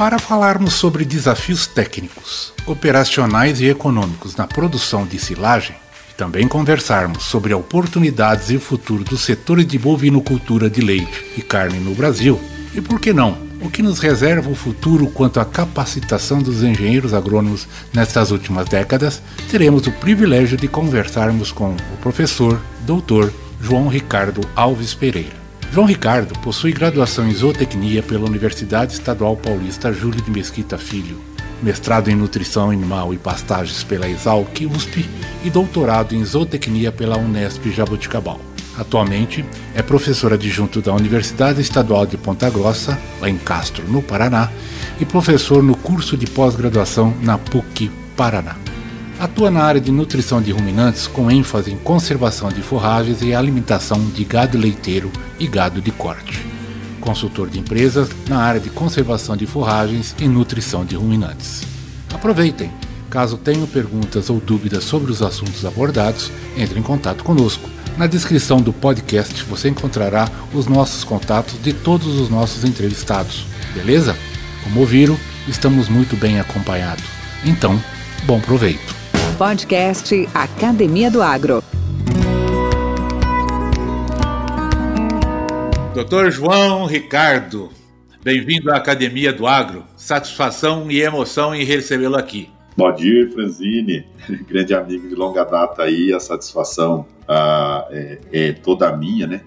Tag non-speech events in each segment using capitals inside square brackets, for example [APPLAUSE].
Para falarmos sobre desafios técnicos, operacionais e econômicos na produção de silagem, e também conversarmos sobre oportunidades e futuro do setor de bovinocultura de leite e carne no Brasil, e por que não, o que nos reserva o futuro quanto à capacitação dos engenheiros agrônomos nestas últimas décadas, teremos o privilégio de conversarmos com o professor, doutor João Ricardo Alves Pereira. João Ricardo possui graduação em zootecnia pela Universidade Estadual Paulista Júlio de Mesquita Filho, mestrado em nutrição animal e pastagens pela Exalc USP e doutorado em zootecnia pela Unesp Jaboticabal. Atualmente é professor adjunto da Universidade Estadual de Ponta Grossa, lá em Castro, no Paraná, e professor no curso de pós-graduação na PUC Paraná. Atua na área de nutrição de ruminantes com ênfase em conservação de forragens e alimentação de gado leiteiro e gado de corte. Consultor de empresas na área de conservação de forragens e nutrição de ruminantes. Aproveitem! Caso tenham perguntas ou dúvidas sobre os assuntos abordados, entre em contato conosco. Na descrição do podcast você encontrará os nossos contatos de todos os nossos entrevistados. Beleza? Como ouviram, estamos muito bem acompanhados. Então, bom proveito! Podcast Academia do Agro. Doutor João Ricardo, bem-vindo à Academia do Agro. Satisfação e emoção em recebê-lo aqui. Bom dia, Franzini, [LAUGHS] grande amigo de longa data aí, a satisfação ah, é, é, toda minha, né?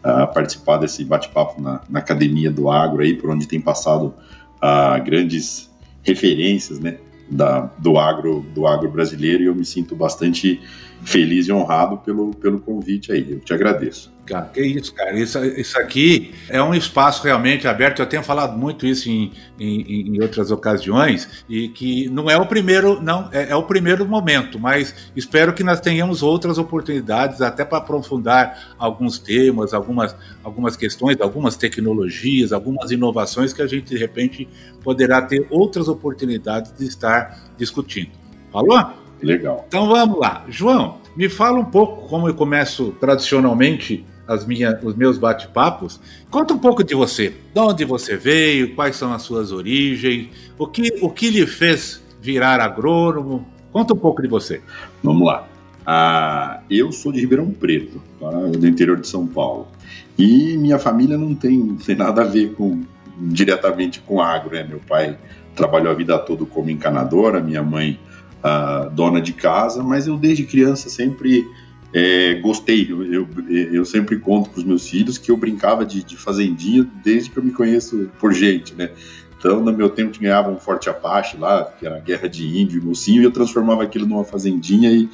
Ah, participar desse bate-papo na, na, Academia do Agro aí, por onde tem passado ah, grandes referências, né? Da, do, agro, do agro brasileiro e eu me sinto bastante feliz e honrado pelo, pelo convite aí. Eu te agradeço. Cara, que isso, cara. Isso, isso aqui é um espaço realmente aberto. Eu tenho falado muito isso em, em, em outras ocasiões e que não é o primeiro, não é, é, o primeiro momento, mas espero que nós tenhamos outras oportunidades até para aprofundar alguns temas, algumas, algumas questões, algumas tecnologias, algumas inovações que a gente de repente poderá ter outras oportunidades de estar discutindo. Falou? Legal. Então vamos lá. João, me fala um pouco como eu começo tradicionalmente as minha, os meus bate-papos. Conta um pouco de você. De onde você veio, quais são as suas origens, o que, o que lhe fez virar agrônomo. Conta um pouco de você. Vamos lá. Ah, eu sou de Ribeirão Preto, tá? do interior de São Paulo. E minha família não tem, não tem nada a ver com diretamente com agro, né? Meu pai trabalhou a vida toda como encanadora, minha mãe uh, dona de casa, mas eu desde criança sempre é, gostei. Eu, eu, eu, sempre conto para os meus filhos que eu brincava de, de, fazendinha desde que eu me conheço por gente, né? Então, no meu tempo, ganhava um Forte Apache lá, que era guerra de índio e mocinho, e eu transformava aquilo numa fazendinha e,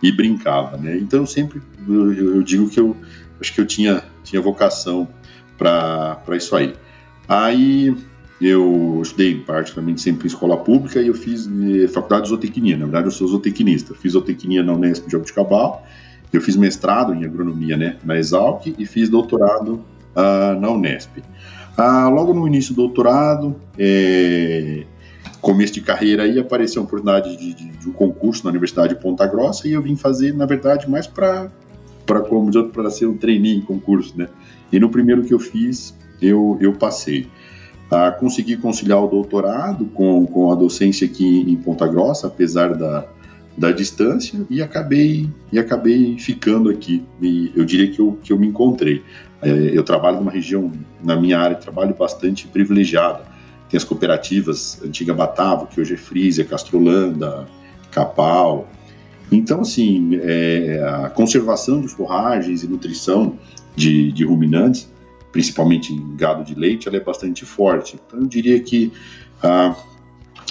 e brincava, né? Então, eu sempre eu, eu, digo que eu acho que eu tinha, tinha vocação para isso aí. Aí eu estudei praticamente sempre em escola pública e eu fiz eh, faculdade de zootecnia. Na verdade, eu sou zootecnista. Fiz zootecnia na Unesp de Jabuticabal. Eu fiz mestrado em agronomia né, na Exalc e fiz doutorado uh, na Unesp. Uh, logo no início do doutorado, é, começo de carreira aí, apareceu a oportunidade de, de, de, um concurso na Universidade de Ponta Grossa e eu vim fazer, na verdade, mais para para ser um trainee em concurso, né? E no primeiro que eu fiz, eu, eu passei. Consegui conciliar o doutorado com, com a docência aqui em Ponta Grossa, apesar da, da distância, e acabei, e acabei ficando aqui. E eu diria que eu, que eu me encontrei. É, eu trabalho numa região, na minha área trabalho, bastante privilegiada. Tem as cooperativas Antiga Batavo, que hoje é Frisia, Castrolanda, Capal. Então, assim, é, a conservação de forragens e nutrição de, de ruminantes principalmente em gado de leite, ela é bastante forte. Então eu diria que ah,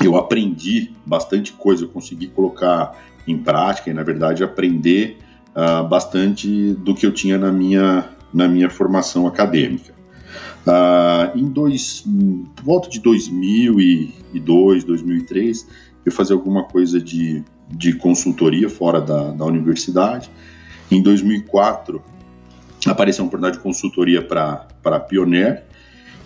eu aprendi bastante coisa, eu consegui colocar em prática e na verdade aprender ah, bastante do que eu tinha na minha, na minha formação acadêmica. Ah, em dois, volta de 2002, 2003, eu fazia alguma coisa de, de consultoria fora da, da universidade. Em 2004, apareceu uma oportunidade de consultoria para a Pioneer,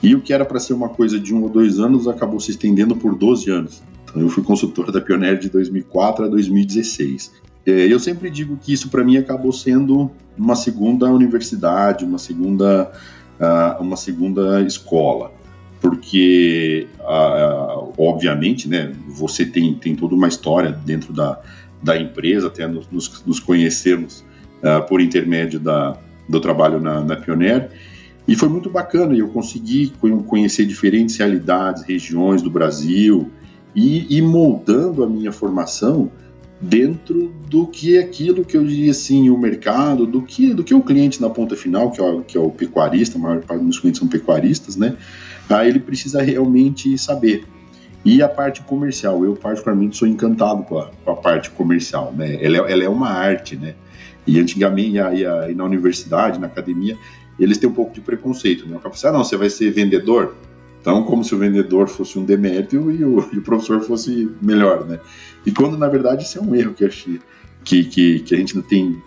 e o que era para ser uma coisa de um ou dois anos acabou se estendendo por 12 anos. Então, eu fui consultor [LAUGHS] da Pioneer de 2004 a 2016. É, eu sempre digo que isso para mim acabou sendo uma segunda universidade, uma segunda, uh, uma segunda escola, porque uh, obviamente, né, você tem, tem toda uma história dentro da, da empresa, até nos, nos conhecemos uh, por intermédio da, do trabalho na, na Pioneer, e foi muito bacana, eu consegui conhecer diferentes realidades, regiões do Brasil, e, e moldando a minha formação dentro do que é aquilo que eu diria assim, o mercado, do que, do que o cliente na ponta final, que é o, que é o pecuarista, a maior parte dos clientes são pecuaristas, né? Aí ele precisa realmente saber. E a parte comercial, eu particularmente sou encantado com a, com a parte comercial, né? Ela é, ela é uma arte, né? E antigamente, aí, aí na universidade, na academia, eles têm um pouco de preconceito, né? O cara fala assim, ah, não, você vai ser vendedor? Então, como se o vendedor fosse um demérito e o, [LAUGHS] e o professor fosse melhor, né? E quando, na verdade, isso é um erro que, achei, que, que, que a gente não tem,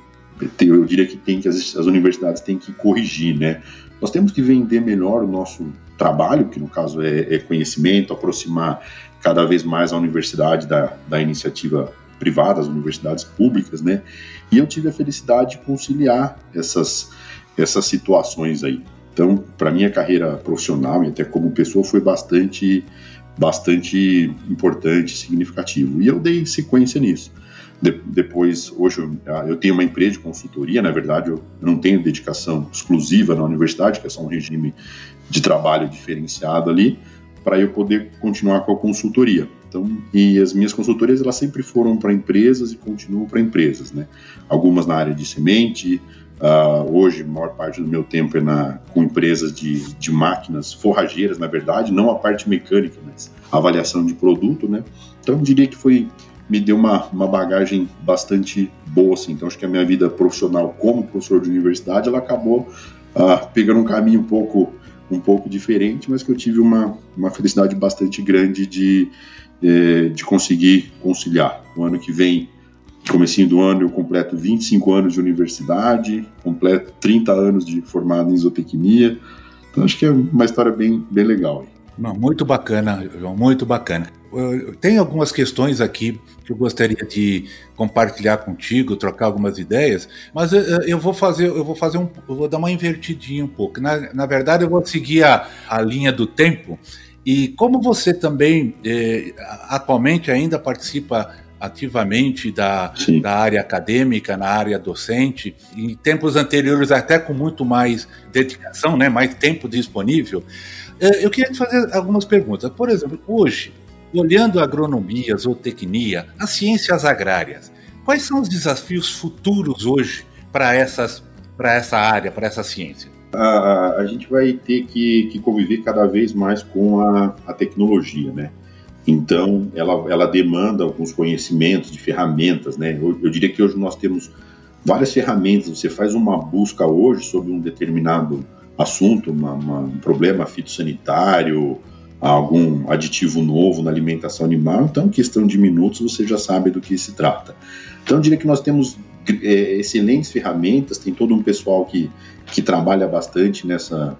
tem, eu diria que tem que as, as universidades têm que corrigir, né? Nós temos que vender melhor o nosso trabalho, que no caso é, é conhecimento, aproximar cada vez mais a universidade da, da iniciativa privada, as universidades públicas, né? E eu tive a felicidade de conciliar essas, essas situações aí. Então, para minha carreira profissional e até como pessoa foi bastante bastante importante, significativo. E eu dei sequência nisso. De, depois, hoje eu, ah, eu, tenho uma empresa de consultoria, na verdade eu não tenho dedicação exclusiva na universidade, que é só um regime de trabalho diferenciado ali, para eu poder continuar com a consultoria. Então, e as minhas consultorias elas sempre foram para empresas e continuam para empresas, né? Algumas na área de semente, Uh, hoje, a maior parte do meu tempo é na, com empresas de, de máquinas forrageiras, na verdade, não a parte mecânica, mas avaliação de produto, né? Então, diria que foi me deu uma, uma bagagem bastante boa, assim. Então, acho que a minha vida profissional como professor de universidade, ela acabou uh, pegando um caminho um pouco, um pouco diferente, mas que eu tive uma, uma felicidade bastante grande de, eh, de conseguir conciliar. No ano que vem, comecinho do ano eu completo 25 anos de universidade, completo 30 anos de formado em isotecnia. Então acho que é uma história bem, bem legal. Não, muito bacana, João, muito bacana. Tem algumas questões aqui que eu gostaria de compartilhar contigo, trocar algumas ideias, mas eu vou fazer, eu vou fazer um, vou dar uma invertidinha um pouco. Na, na verdade, eu vou seguir a, a linha do tempo. E como você também eh, atualmente ainda participa ativamente da, da área acadêmica, na área docente, em tempos anteriores até com muito mais dedicação, né, mais tempo disponível. Eh, eu queria te fazer algumas perguntas. Por exemplo, hoje, olhando a agronomia, a zootecnia, as ciências agrárias, quais são os desafios futuros hoje para essas para essa área, para essa ciência? A, a gente vai ter que, que, conviver cada vez mais com a, a tecnologia, né? Então, ela, ela demanda alguns conhecimentos de ferramentas, né? Eu, eu, diria que hoje nós temos várias ferramentas. Você faz uma busca hoje sobre um determinado assunto, uma, uma, um problema fitossanitário, algum aditivo novo na alimentação animal, então, questão de minutos, você já sabe do que se trata. Então, eu diria que nós temos excelentes ferramentas, tem todo um pessoal que, que trabalha bastante nessa,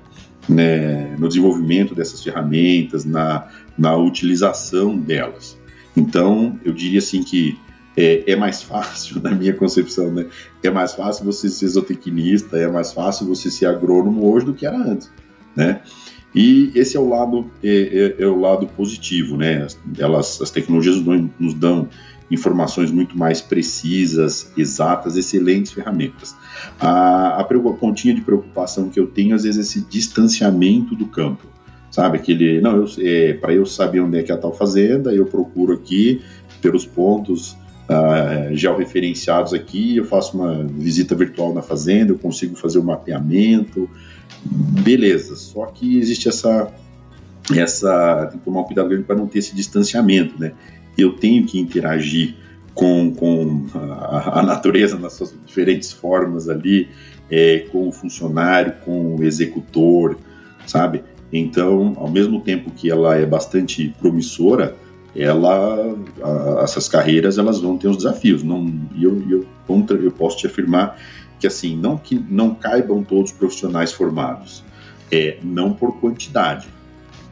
né, no desenvolvimento dessas ferramentas, na, na utilização delas. Então, eu diria assim que é, é, mais fácil, [LAUGHS] na minha concepção, né? É mais fácil você ser zootecnista, é mais fácil você ser agrônomo hoje do que era antes, né? E esse é o lado é, é, é o lado positivo, né? Elas, as tecnologias nos dão informações muito mais precisas, exatas, excelentes ferramentas. A, a, a pontinha de preocupação que eu tenho, às vezes, é esse distanciamento do campo. Sabe, aquele, não, é, para eu saber onde é que é a tal fazenda, eu procuro aqui pelos pontos uh, georreferenciados aqui, eu faço uma visita virtual na fazenda, eu consigo fazer o mapeamento, beleza. Só que existe essa, essa tem que tomar um cuidado grande para não ter esse distanciamento, né? Eu tenho que interagir com, com a, a natureza nas suas diferentes formas ali, é, com o funcionário, com o executor, sabe? Então, ao mesmo tempo que ela é bastante promissora, ela, a, essas carreiras elas vão ter os desafios. Não, eu, eu, eu posso te afirmar que assim, não que não caibam todos os profissionais formados, é não por quantidade,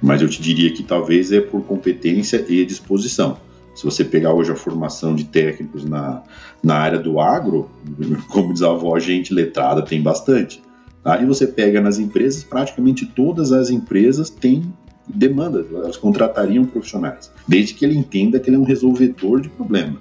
mas eu te diria que talvez é por competência e disposição. Se você pegar hoje a formação de técnicos na, na área do agro, [LAUGHS] como diz a avó, gente letrada tem bastante. Tá? E você pega nas empresas, praticamente todas as empresas têm demanda, elas contratariam profissionais, desde que ele entenda que ele é um resolvedor de problema,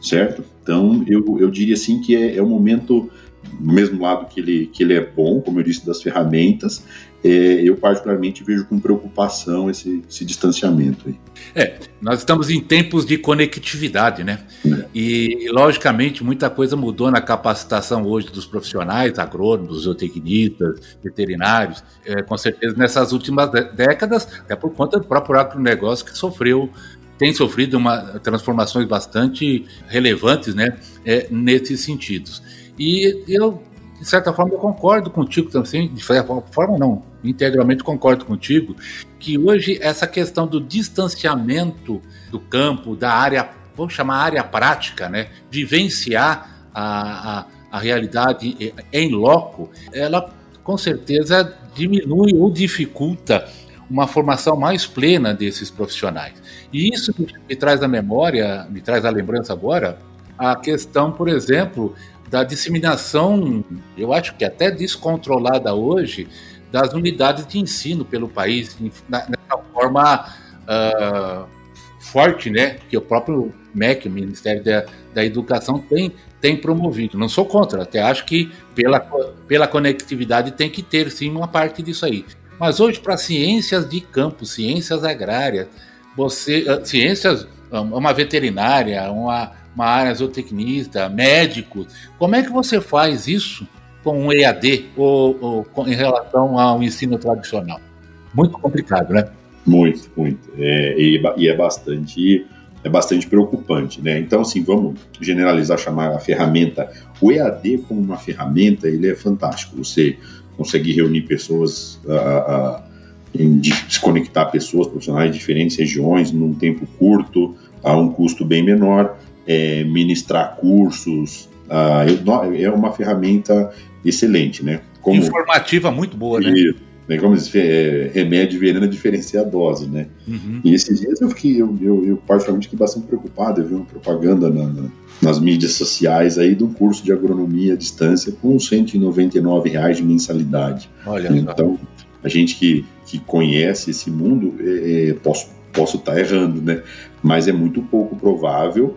certo? Então, eu, eu diria assim que é, é um momento, do mesmo lado que ele, que ele é bom, como eu disse, das ferramentas, é, eu particularmente vejo com preocupação esse, esse, distanciamento. Aí. É, nós estamos em tempos de conectividade, né? É. E, logicamente, muita coisa mudou na capacitação hoje dos profissionais, agrônomos, zootecnistas, veterinários, é, com certeza nessas últimas décadas, até por conta do próprio agronegócio que sofreu tem sofrido uma, transformações bastante relevantes né, é, nesses sentidos. E eu de certa forma, eu concordo contigo também, de certa forma não, integralmente concordo contigo, que hoje essa questão do distanciamento do campo, da área, vamos chamar área prática, né, vivenciar a, a, a realidade em loco, ela com certeza diminui ou dificulta uma formação mais plena desses profissionais. E isso me traz à memória, me traz à lembrança agora, a questão, por exemplo, da disseminação, eu acho que até descontrolada hoje, das unidades de ensino pelo país, nessa forma uh, forte, né, que o próprio MEC, o Ministério da, da Educação, tem, tem promovido. Não sou contra, até acho que pela, pela conectividade tem que ter sim uma parte disso aí. Mas hoje, para ciências de campo, ciências agrárias, você, uh, ciências, uma veterinária, uma uma área zootecnista, médicos. Como é que você faz isso com um EAD ou, ou com, em relação ao ensino tradicional? Muito complicado, né? Muito, muito. É, e, e, é bastante é bastante preocupante, né? Então, assim, vamos generalizar, chamar a ferramenta. O EAD como uma ferramenta, ele é fantástico. Você consegue reunir pessoas, uh, uh, em, se conectar pessoas profissionais de diferentes regiões num tempo curto, a um custo bem menor é, ministrar cursos. Ah, é uma ferramenta excelente, né? Como, Informativa muito boa, né? né? Como diz, é, remédio veneno diferenciar a dose, né? Uhum. E esses dias eu fiquei, eu, eu, eu particularmente fiquei bastante preocupado, eu vi uma propaganda na, na, nas mídias sociais aí de um curso de agronomia à distância com 199 reais de mensalidade. Olha então, a gente que, que conhece esse mundo, é, é posso posso estar errando, né? Mas é muito pouco provável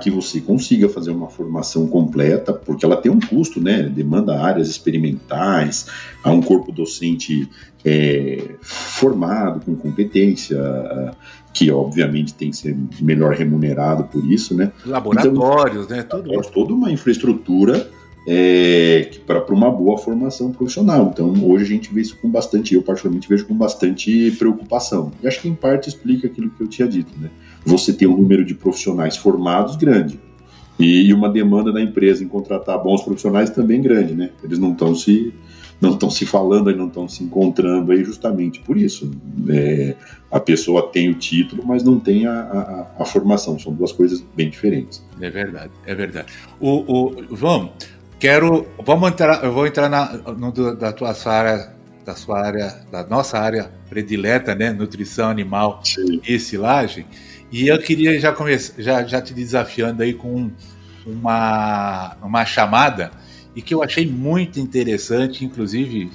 que você consiga fazer uma formação completa, porque ela tem um custo, né? Demanda áreas experimentais, há um corpo docente é, formado, com competência, que obviamente tem que ser melhor remunerado por isso, né? Laboratórios, então, né? Tudo. Toda uma infraestrutura é, para uma boa formação profissional. Então, hoje a gente vê isso com bastante, eu particularmente vejo com bastante preocupação. E acho que em parte explica aquilo que eu tinha dito, né? Você tem um número de profissionais formados grande e uma demanda da empresa em contratar bons profissionais também grande, né? Eles não estão se não estão se falando aí, não estão se encontrando aí justamente por isso. É, a pessoa tem o título, mas não tem a, a, a, formação. São duas coisas bem diferentes. É verdade, é verdade. O, o, vamos, Quero, vamos entrar, eu vou entrar na, no, da tua área, da sua área, da nossa área predileta, né, nutrição animal Sim. e silagem. E eu queria já começar, já, já te desafiando aí com uma, uma chamada e que eu achei muito interessante, inclusive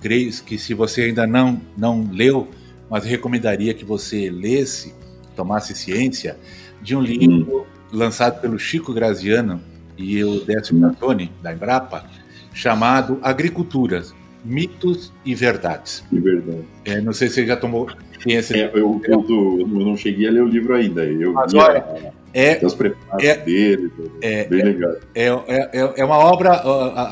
creio que se você ainda não não leu, mas recomendaria que você lesse, tomasse ciência de um livro lançado pelo Chico Graziano, e o Décio Catoni, da Embrapa, chamado Agricultura, Mitos e Verdades. E verdade. É, não sei se você já tomou ciência. É, eu, eu, eu, não cheguei a ler o livro ainda. Eu Mas olha, é, os preparos é, dele, é, bem é, legal. É, é, é uma obra,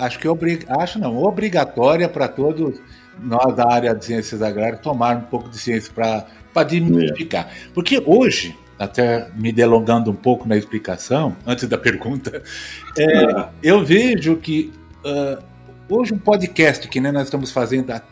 acho que obrig, acho não, obrigatória para todos nós da área de ciências agrárias tomar um pouco de ciência para dignificar. É. Porque hoje, até me delongando um pouco na explicação, antes da pergunta, é, eu vejo que uh, hoje um podcast que né, nós estamos fazendo aqui,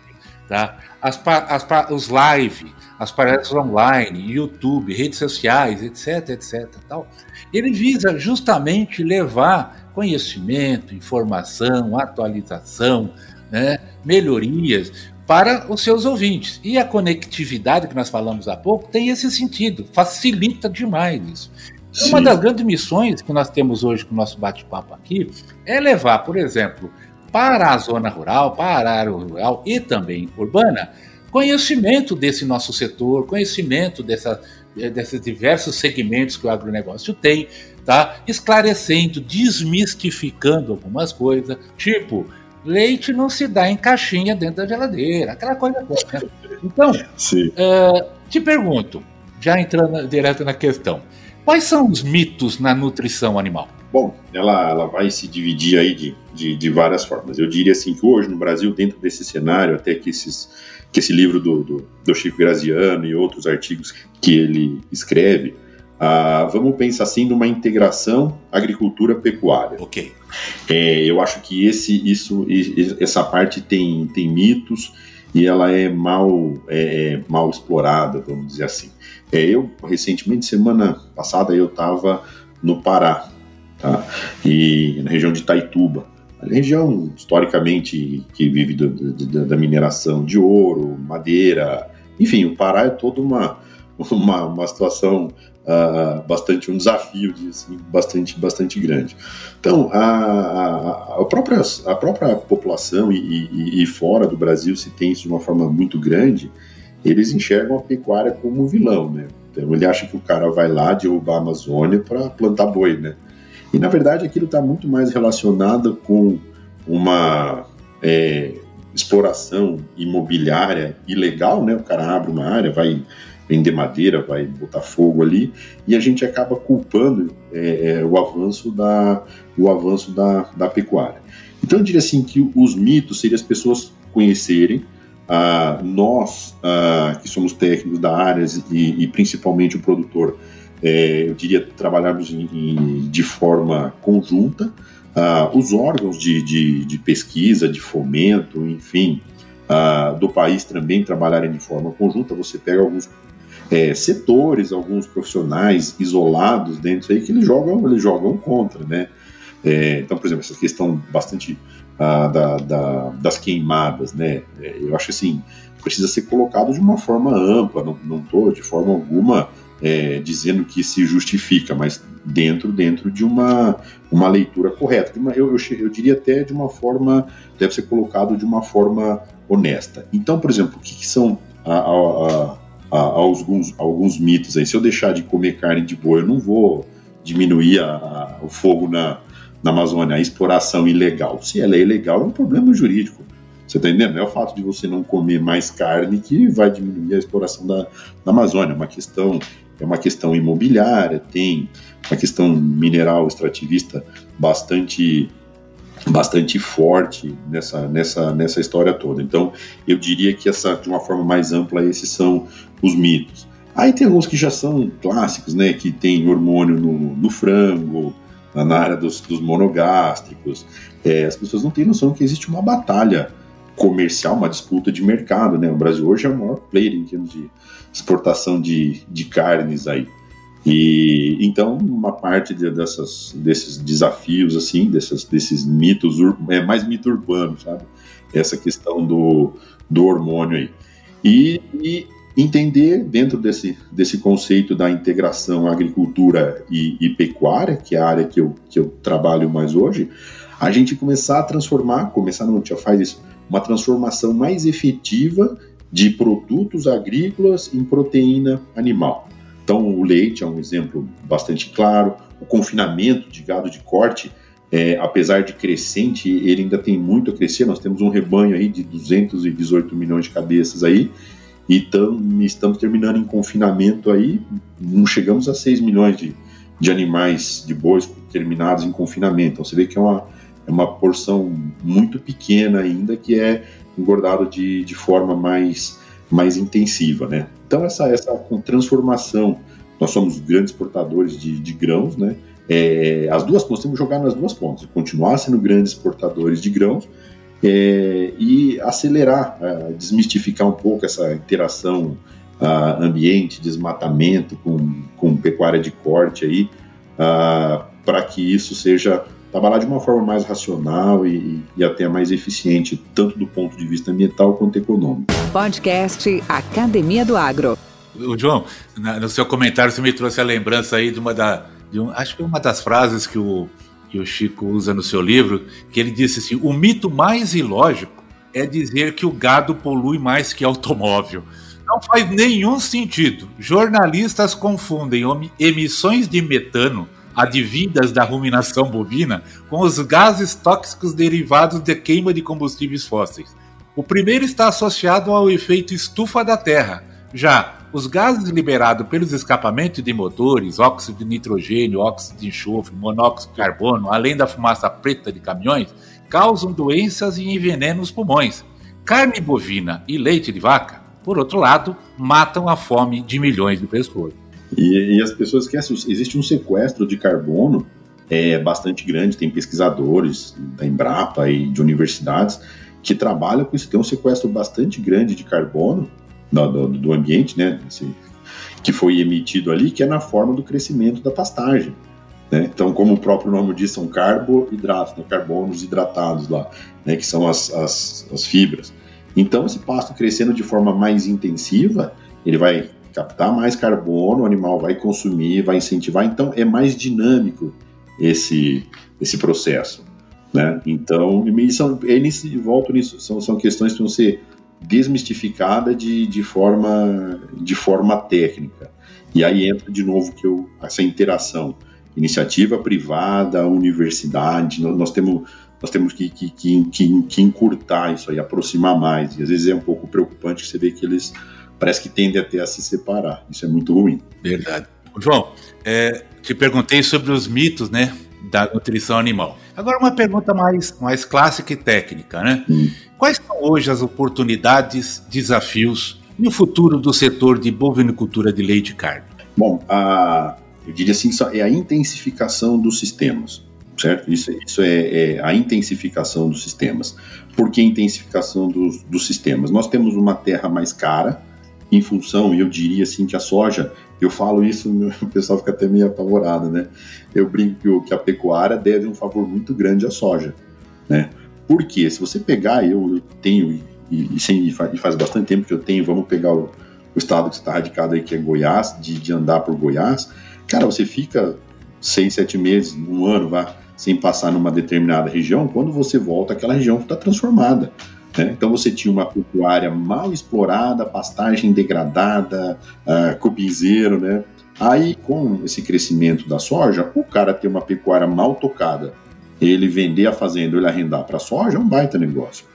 tá? as, as, os live, as palestras online, YouTube, redes sociais, etc, etc, tal, ele visa justamente levar conhecimento, informação, atualização, né, melhorias para os seus ouvintes. E a conectividade que nós falamos há pouco tem esse sentido, facilita demais isso. Sim. Uma das grandes missões que nós temos hoje com o nosso bate-papo aqui é levar, por exemplo, para a zona rural, para a área rural e também urbana, conhecimento desse nosso setor, conhecimento dessa, desses diversos segmentos que o agronegócio tem, tá? esclarecendo, desmistificando algumas coisas, tipo leite não se dá em caixinha dentro da geladeira, aquela coisa toda. Né? Então, uh, te pergunto, já entrando direto na questão, quais são os mitos na nutrição animal? Bom, ela, ela vai se dividir aí de, de, de, várias formas. Eu diria assim que hoje no Brasil, dentro desse cenário, até que, esses, que esse livro do, do, do Chico Graziano e outros artigos que ele escreve, ah, vamos pensar assim numa integração agricultura-pecuária. Ok. É, eu acho que esse, isso, essa parte tem, tem mitos e ela é mal, é, é mal explorada, vamos dizer assim. É, eu recentemente, semana passada, eu estava no Pará, tá? E na região de Taituba, região historicamente que vive do, do, da mineração de ouro, madeira, enfim, o Pará é toda uma uma, uma situação uh, bastante um desafio de, assim, bastante bastante grande. Então a, a, própria, a própria população e, e, e, fora do Brasil se tem isso de uma forma muito grande, eles enxergam a pecuária como vilão, né? Então ele acha que o cara vai lá derrubar a Amazônia para plantar boi, né? E na verdade aquilo está muito mais relacionado com uma é, exploração imobiliária ilegal, né? O cara abre uma área, vai vender madeira, vai botar fogo ali, e a gente acaba culpando é, é, o avanço da, o avanço da, da pecuária. Então eu diria assim que os mitos seriam as pessoas conhecerem, ah, nós ah, que somos técnicos da área e, e principalmente o produtor, é, eu diria trabalharmos em, em, de forma conjunta, ah, os órgãos de, de, de, pesquisa, de fomento, enfim, ah, do país também trabalharem de forma conjunta. Você pega alguns é, setores, alguns profissionais isolados dentro aí que eles jogam, eles jogam contra, né? É, então, por exemplo, essa questão bastante ah, da, da, das queimadas, né? É, eu acho assim, precisa ser colocado de uma forma ampla, não estou de forma alguma é, dizendo que se justifica, mas dentro dentro de uma, uma leitura correta. Eu, eu, eu diria até de uma forma, deve ser colocado de uma forma honesta. Então, por exemplo, o que, que são a, a, a, alguns, alguns mitos aí. Se eu deixar de comer carne de boi, eu não vou diminuir o fogo na, na Amazônia, a exploração ilegal. Se ela é ilegal, é um problema jurídico. Você está entendendo? É o fato de você não comer mais carne que vai diminuir a exploração da, da Amazônia. É uma questão, é uma questão imobiliária, tem uma questão mineral extrativista bastante bastante forte nessa, nessa, nessa história toda. Então, eu diria que essa, de uma forma mais ampla, esses são os mitos. Aí tem alguns que já são clássicos, né? Que tem hormônio no, no frango, na área dos, dos monogástricos. É, as pessoas não têm noção que existe uma batalha comercial, uma disputa de mercado, né? O Brasil hoje é o maior player em termos de exportação de, de carnes aí. E então uma parte de, dessas, desses desafios assim, desses, desses mitos, é mais mito urbano, sabe? Essa questão do, do hormônio aí. E, e entender dentro desse, desse conceito da integração agricultura e, e, pecuária, que é a área que eu, que eu trabalho mais hoje, a gente começar a transformar, começar não, já faz isso, uma transformação mais efetiva de produtos agrícolas em proteína animal. Então, o leite é um exemplo bastante claro. O confinamento de gado de corte, é, apesar de crescente, ele ainda tem muito a crescer. Nós temos um rebanho aí de 218 milhões de cabeças aí, e tam, estamos terminando em confinamento aí, não chegamos a 6 milhões de, de animais, de bois terminados em confinamento. Então, você vê que é uma, é uma porção muito pequena ainda que é engordado de, de forma mais, mais intensiva, né? Então, essa, essa transformação, nós somos grandes exportadores de, de grãos, né? É, as duas nós temos que jogar nas duas pontas, continuar sendo grandes exportadores de grãos é, e acelerar, é, desmistificar um pouco essa interação ambiente, desmatamento com, com pecuária de corte aí, para que isso seja trabalhar de uma forma mais racional e, e, até mais eficiente, tanto do ponto de vista ambiental quanto econômico. Podcast Academia do Agro. O João, no seu comentário você me trouxe a lembrança aí de uma da, de um, acho que uma das frases que o que o Chico usa no seu livro, que ele disse assim: o mito mais ilógico é dizer que o gado polui mais que automóvel. Não faz nenhum sentido. Jornalistas confundem emissões de metano advindas da ruminação bovina com os gases tóxicos derivados de queima de combustíveis fósseis. O primeiro está associado ao efeito estufa da Terra. Já os gases liberados pelos escapamentos de motores, óxido de nitrogênio, óxido de enxofre, monóxido de carbono, além da fumaça preta de caminhões, causam doenças e envenenam os pulmões. Carne bovina e leite de vaca por outro lado, matam a fome de milhões de pessoas. E, e as pessoas esquecem, existe um sequestro de carbono é, bastante grande, tem pesquisadores da Embrapa e de universidades que trabalham com isso, tem um sequestro bastante grande de carbono do, do, do ambiente, né, que foi emitido ali, que é na forma do crescimento da pastagem. Né? Então, como o próprio nome diz, são carboidratos, né? carbonos hidratados lá, né? que são as, as, as fibras. Então, esse pasto crescendo de forma mais intensiva, ele vai captar mais carbono, o animal vai consumir, vai incentivar. Então, é mais dinâmico esse, esse processo. Né? Então, são, eles voltam nisso, são, são questões que vão ser desmistificadas de, de, forma, de forma técnica. E aí entra de novo que eu, essa interação, iniciativa privada, universidade, nós, nós temos nós temos que, que, que, que, encurtar isso aí, aproximar mais. E às vezes é um pouco preocupante que você vê que eles parece que tendem até a se separar. Isso é muito ruim. Verdade. João, é, te perguntei sobre os mitos, né, da nutrição animal. Agora uma pergunta mais, mais clássica e técnica, né? Hum. Quais são hoje as oportunidades, desafios e o futuro do setor de bovinicultura de leite e carne? Bom, a, eu diria assim, é a intensificação dos sistemas certo? Isso, isso é, é, a intensificação dos sistemas. Por que intensificação dos, dos sistemas? Nós temos uma terra mais cara, em função, eu diria assim que a soja, eu falo isso, [LAUGHS] o pessoal fica até meio apavorado, né? Eu brinco que, a pecuária deve um favor muito grande à soja, né? Porque se você pegar, eu, tenho, e, e, e faz bastante tempo que eu tenho, vamos pegar o, o estado que está radicado aí, que é Goiás, de, de andar por Goiás, cara, você fica seis, sete meses, um ano, vá, sem passar numa determinada região, quando você volta, aquela região está transformada. Né? Então você tinha uma pecuária mal explorada, pastagem degradada, uh, né? Aí, com esse crescimento da soja, o cara ter uma pecuária mal tocada, ele vender a fazenda, ele arrendar para soja, é um baita negócio.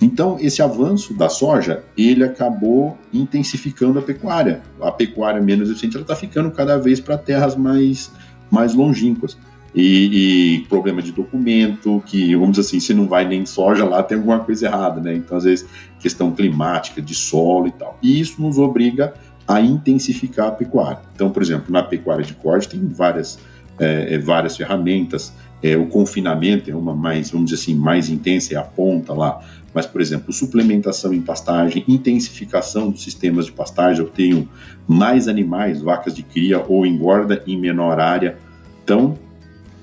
Então, esse avanço da soja, ele acabou intensificando a pecuária. A pecuária menos eficiente, ela está ficando cada vez para terras mais, mais longínquas e, e, problema de documento, que, vamos dizer assim, se não vai nem soja lá, tem alguma coisa errada, né? Então, às vezes, questão climática, de solo e tal. E isso nos obriga a intensificar a pecuária. Então, por exemplo, na pecuária de corte tem várias, é, é, várias ferramentas, é, o confinamento é uma mais, vamos dizer assim, mais intensa, é a ponta lá, mas, por exemplo, suplementação em pastagem, intensificação dos sistemas de pastagem, eu tenho mais animais, vacas de cria ou engorda em menor área, então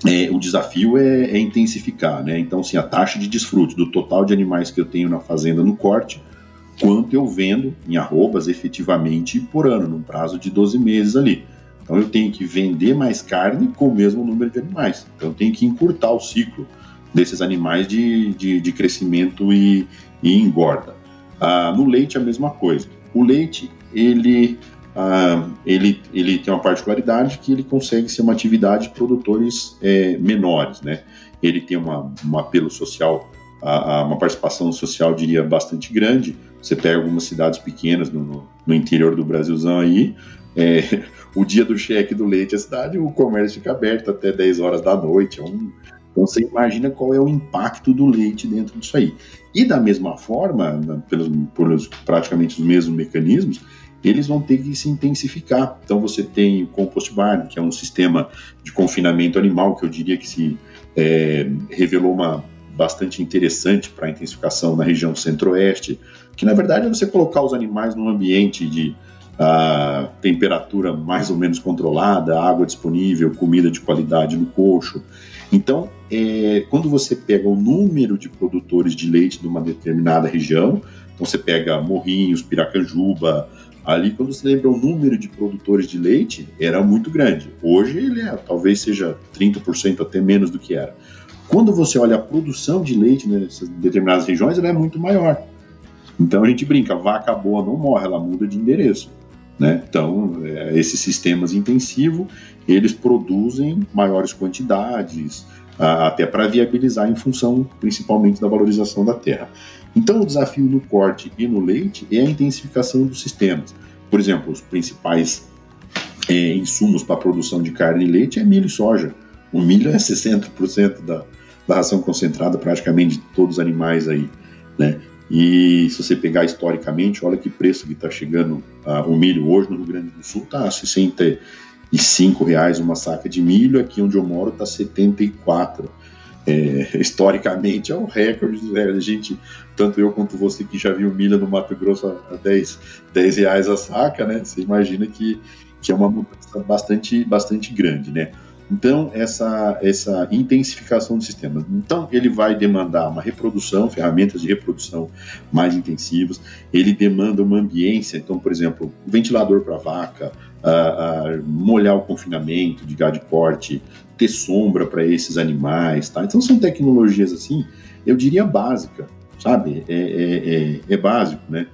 é, o desafio é, é, intensificar, né? Então, assim, a taxa de desfrute do total de animais que eu tenho na fazenda no corte, quanto eu vendo em arrobas efetivamente por ano, num prazo de 12 meses ali. Então, eu tenho que vender mais carne com o mesmo número de animais. Então, eu tenho que encurtar o ciclo desses animais de, de, de crescimento e, e engorda. Ah, no leite, a mesma coisa. O leite, ele ah, ele, ele tem uma particularidade que ele consegue ser uma atividade de produtores é, menores, né? Ele tem uma, um apelo social, a, a, uma participação social, diria, bastante grande. Você pega algumas cidades pequenas no, no interior do Brasilzão aí, é, [LAUGHS] o dia do cheque do leite, a cidade, o comércio fica aberto até 10 horas da noite. É um, então você imagina qual é o impacto do leite dentro disso aí. E da mesma forma, pelos, pelos praticamente os mesmos mecanismos, eles vão ter que se intensificar. Então você tem o compost barn, que é um sistema de confinamento animal que eu diria que se é, revelou uma bastante interessante para a intensificação na região centro-oeste, que na verdade é você colocar os animais num ambiente de uh, temperatura mais ou menos controlada, água disponível, comida de qualidade no coxo. Então, é, quando você pega o número de produtores de leite de uma determinada região, então você pega Morrinhos, Piracanjuba, ali quando você lembra o número de produtores de leite, era muito grande. Hoje ele é, talvez seja 30% até menos do que era. Quando você olha a produção de leite nessas determinadas regiões, ela é muito maior. Então a gente brinca, vaca boa não morre, ela muda de endereço. Né? Então, é, esses sistemas intensivos, eles produzem maiores quantidades, a, até para viabilizar em função principalmente da valorização da terra. Então, o desafio no corte e no leite é a intensificação dos sistemas. Por exemplo, os principais é, insumos para a produção de carne e leite é milho e soja. O milho é 60% da, da ração concentrada praticamente de todos os animais aí, né? E se você pegar historicamente, olha que preço que está chegando uh, o milho hoje no Rio Grande do Sul, está a 65 reais uma saca de milho, aqui onde eu moro está 74. É, historicamente é um recorde, né? a gente, tanto eu quanto você que já viu milho no Mato Grosso a 10, 10 reais a saca, né? Você imagina que, que é uma mudança bastante, bastante grande, né? Então, essa, essa intensificação do sistema. Então, ele vai demandar uma reprodução, ferramentas de reprodução mais intensivas, ele demanda uma ambiência, então, por exemplo, ventilador para vaca, molhar o confinamento de gado de porte, ter sombra para esses animais, tá? Então, são tecnologias assim, eu diria básica, sabe? É, é, é, é básico, né?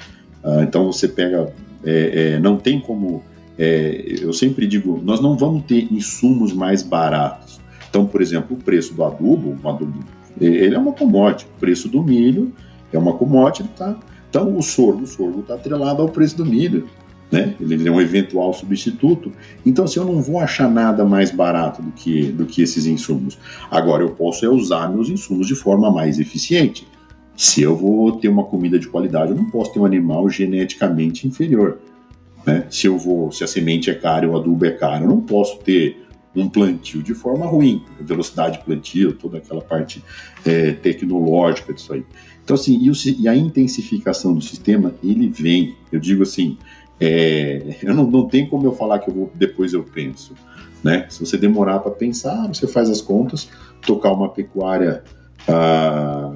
Ah, então, você pega, é, é, não tem como é, eu sempre digo, nós não vamos ter insumos mais baratos. Então, por exemplo, o preço do adubo, adubo ele é uma commodity. O preço do milho é uma commodity, tá? Então, o sorgo, o sorgo está atrelado ao preço do milho, né? Ele é um eventual substituto. Então, assim, eu não vou achar nada mais barato do que, do que esses insumos. Agora, eu posso é usar meus insumos de forma mais eficiente. Se eu vou ter uma comida de qualidade, eu não posso ter um animal geneticamente inferior. Né? Se eu vou, se a semente é cara e o adubo é caro, eu não posso ter um plantio de forma ruim, velocidade de plantio, toda aquela parte é, tecnológica disso aí. Então, assim, e, o, e, a intensificação do sistema, ele vem, eu digo assim, é, eu não, não tem como eu falar que eu vou, depois eu penso, né? Se você demorar para pensar, você faz as contas, tocar uma pecuária ah,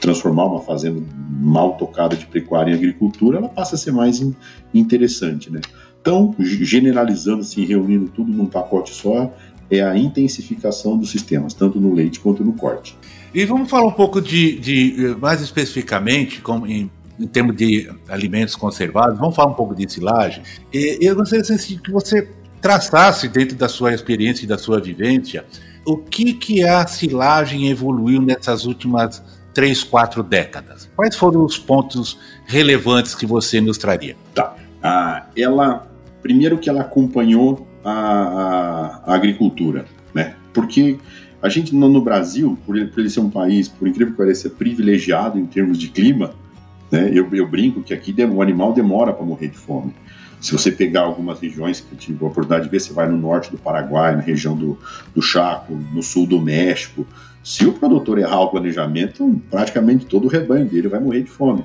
transformar uma fazenda mal tocada de pecuária em agricultura, ela passa a ser mais in, interessante, né? Então, generalizando, assim, reunindo tudo num pacote só, é a intensificação dos sistemas, tanto no leite quanto no corte. E vamos falar um pouco de, de mais especificamente, como em, em, termos de alimentos conservados, vamos falar um pouco de silagem. Eu gostaria que você traçasse, dentro da sua experiência e da sua vivência, o que, que a silagem evoluiu nessas últimas três, quatro décadas? Quais foram os pontos relevantes que você nos traria? Tá. Ah, ela, primeiro que ela acompanhou a, a, a agricultura, né? Porque a gente no, no Brasil, por ele, por ele, ser um país, por incrível que pareça, privilegiado em termos de clima, né? Eu, eu brinco que aqui o animal demora para morrer de fome. Se você pegar algumas regiões que eu tive a oportunidade de ver, você vai no norte do Paraguai, na região do, do Chaco, no sul do México, se o produtor errar o planejamento, praticamente todo o rebanho dele vai morrer de fome.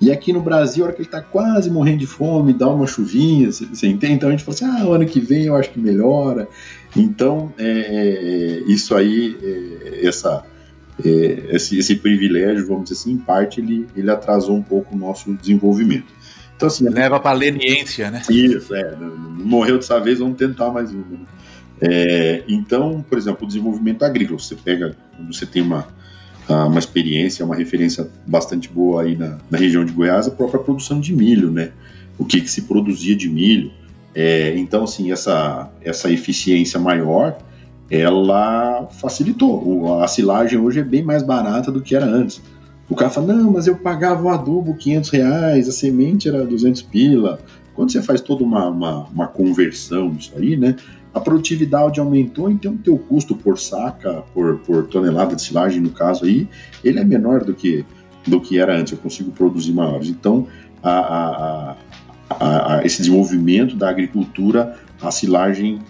E aqui no Brasil, a hora que ele está quase morrendo de fome, dá uma chuvinha, você entende? Então a gente fala assim, ah, ano que vem eu acho que melhora. Então, é, é, isso aí, é, essa, esse, esse, privilégio, vamos dizer assim, em parte, ele, ele atrasou um pouco o nosso desenvolvimento. Então, assim, Leva para a leniência, né? Isso, é. Morreu dessa vez, vamos tentar mais uma. Né? É, então, por exemplo, o desenvolvimento agrícola, você pega, você tem uma, uma experiência, uma referência bastante boa aí na, na região de Goiás, a própria produção de milho, né? O que, que se produzia de milho. É, então, assim, essa, essa eficiência maior, ela facilitou. A silagem hoje é bem mais barata do que era antes. O cara fala, não, mas eu pagava o adubo 500 reais, a semente era 200 pila. Quando você faz toda uma, uma, uma conversão disso aí, né? a produtividade aumentou, então o teu custo por saca, por, por tonelada de silagem, no caso aí, ele é menor do que, do que era antes, eu consigo produzir maiores. Então, a, a, a, esse desenvolvimento da agricultura, a silagem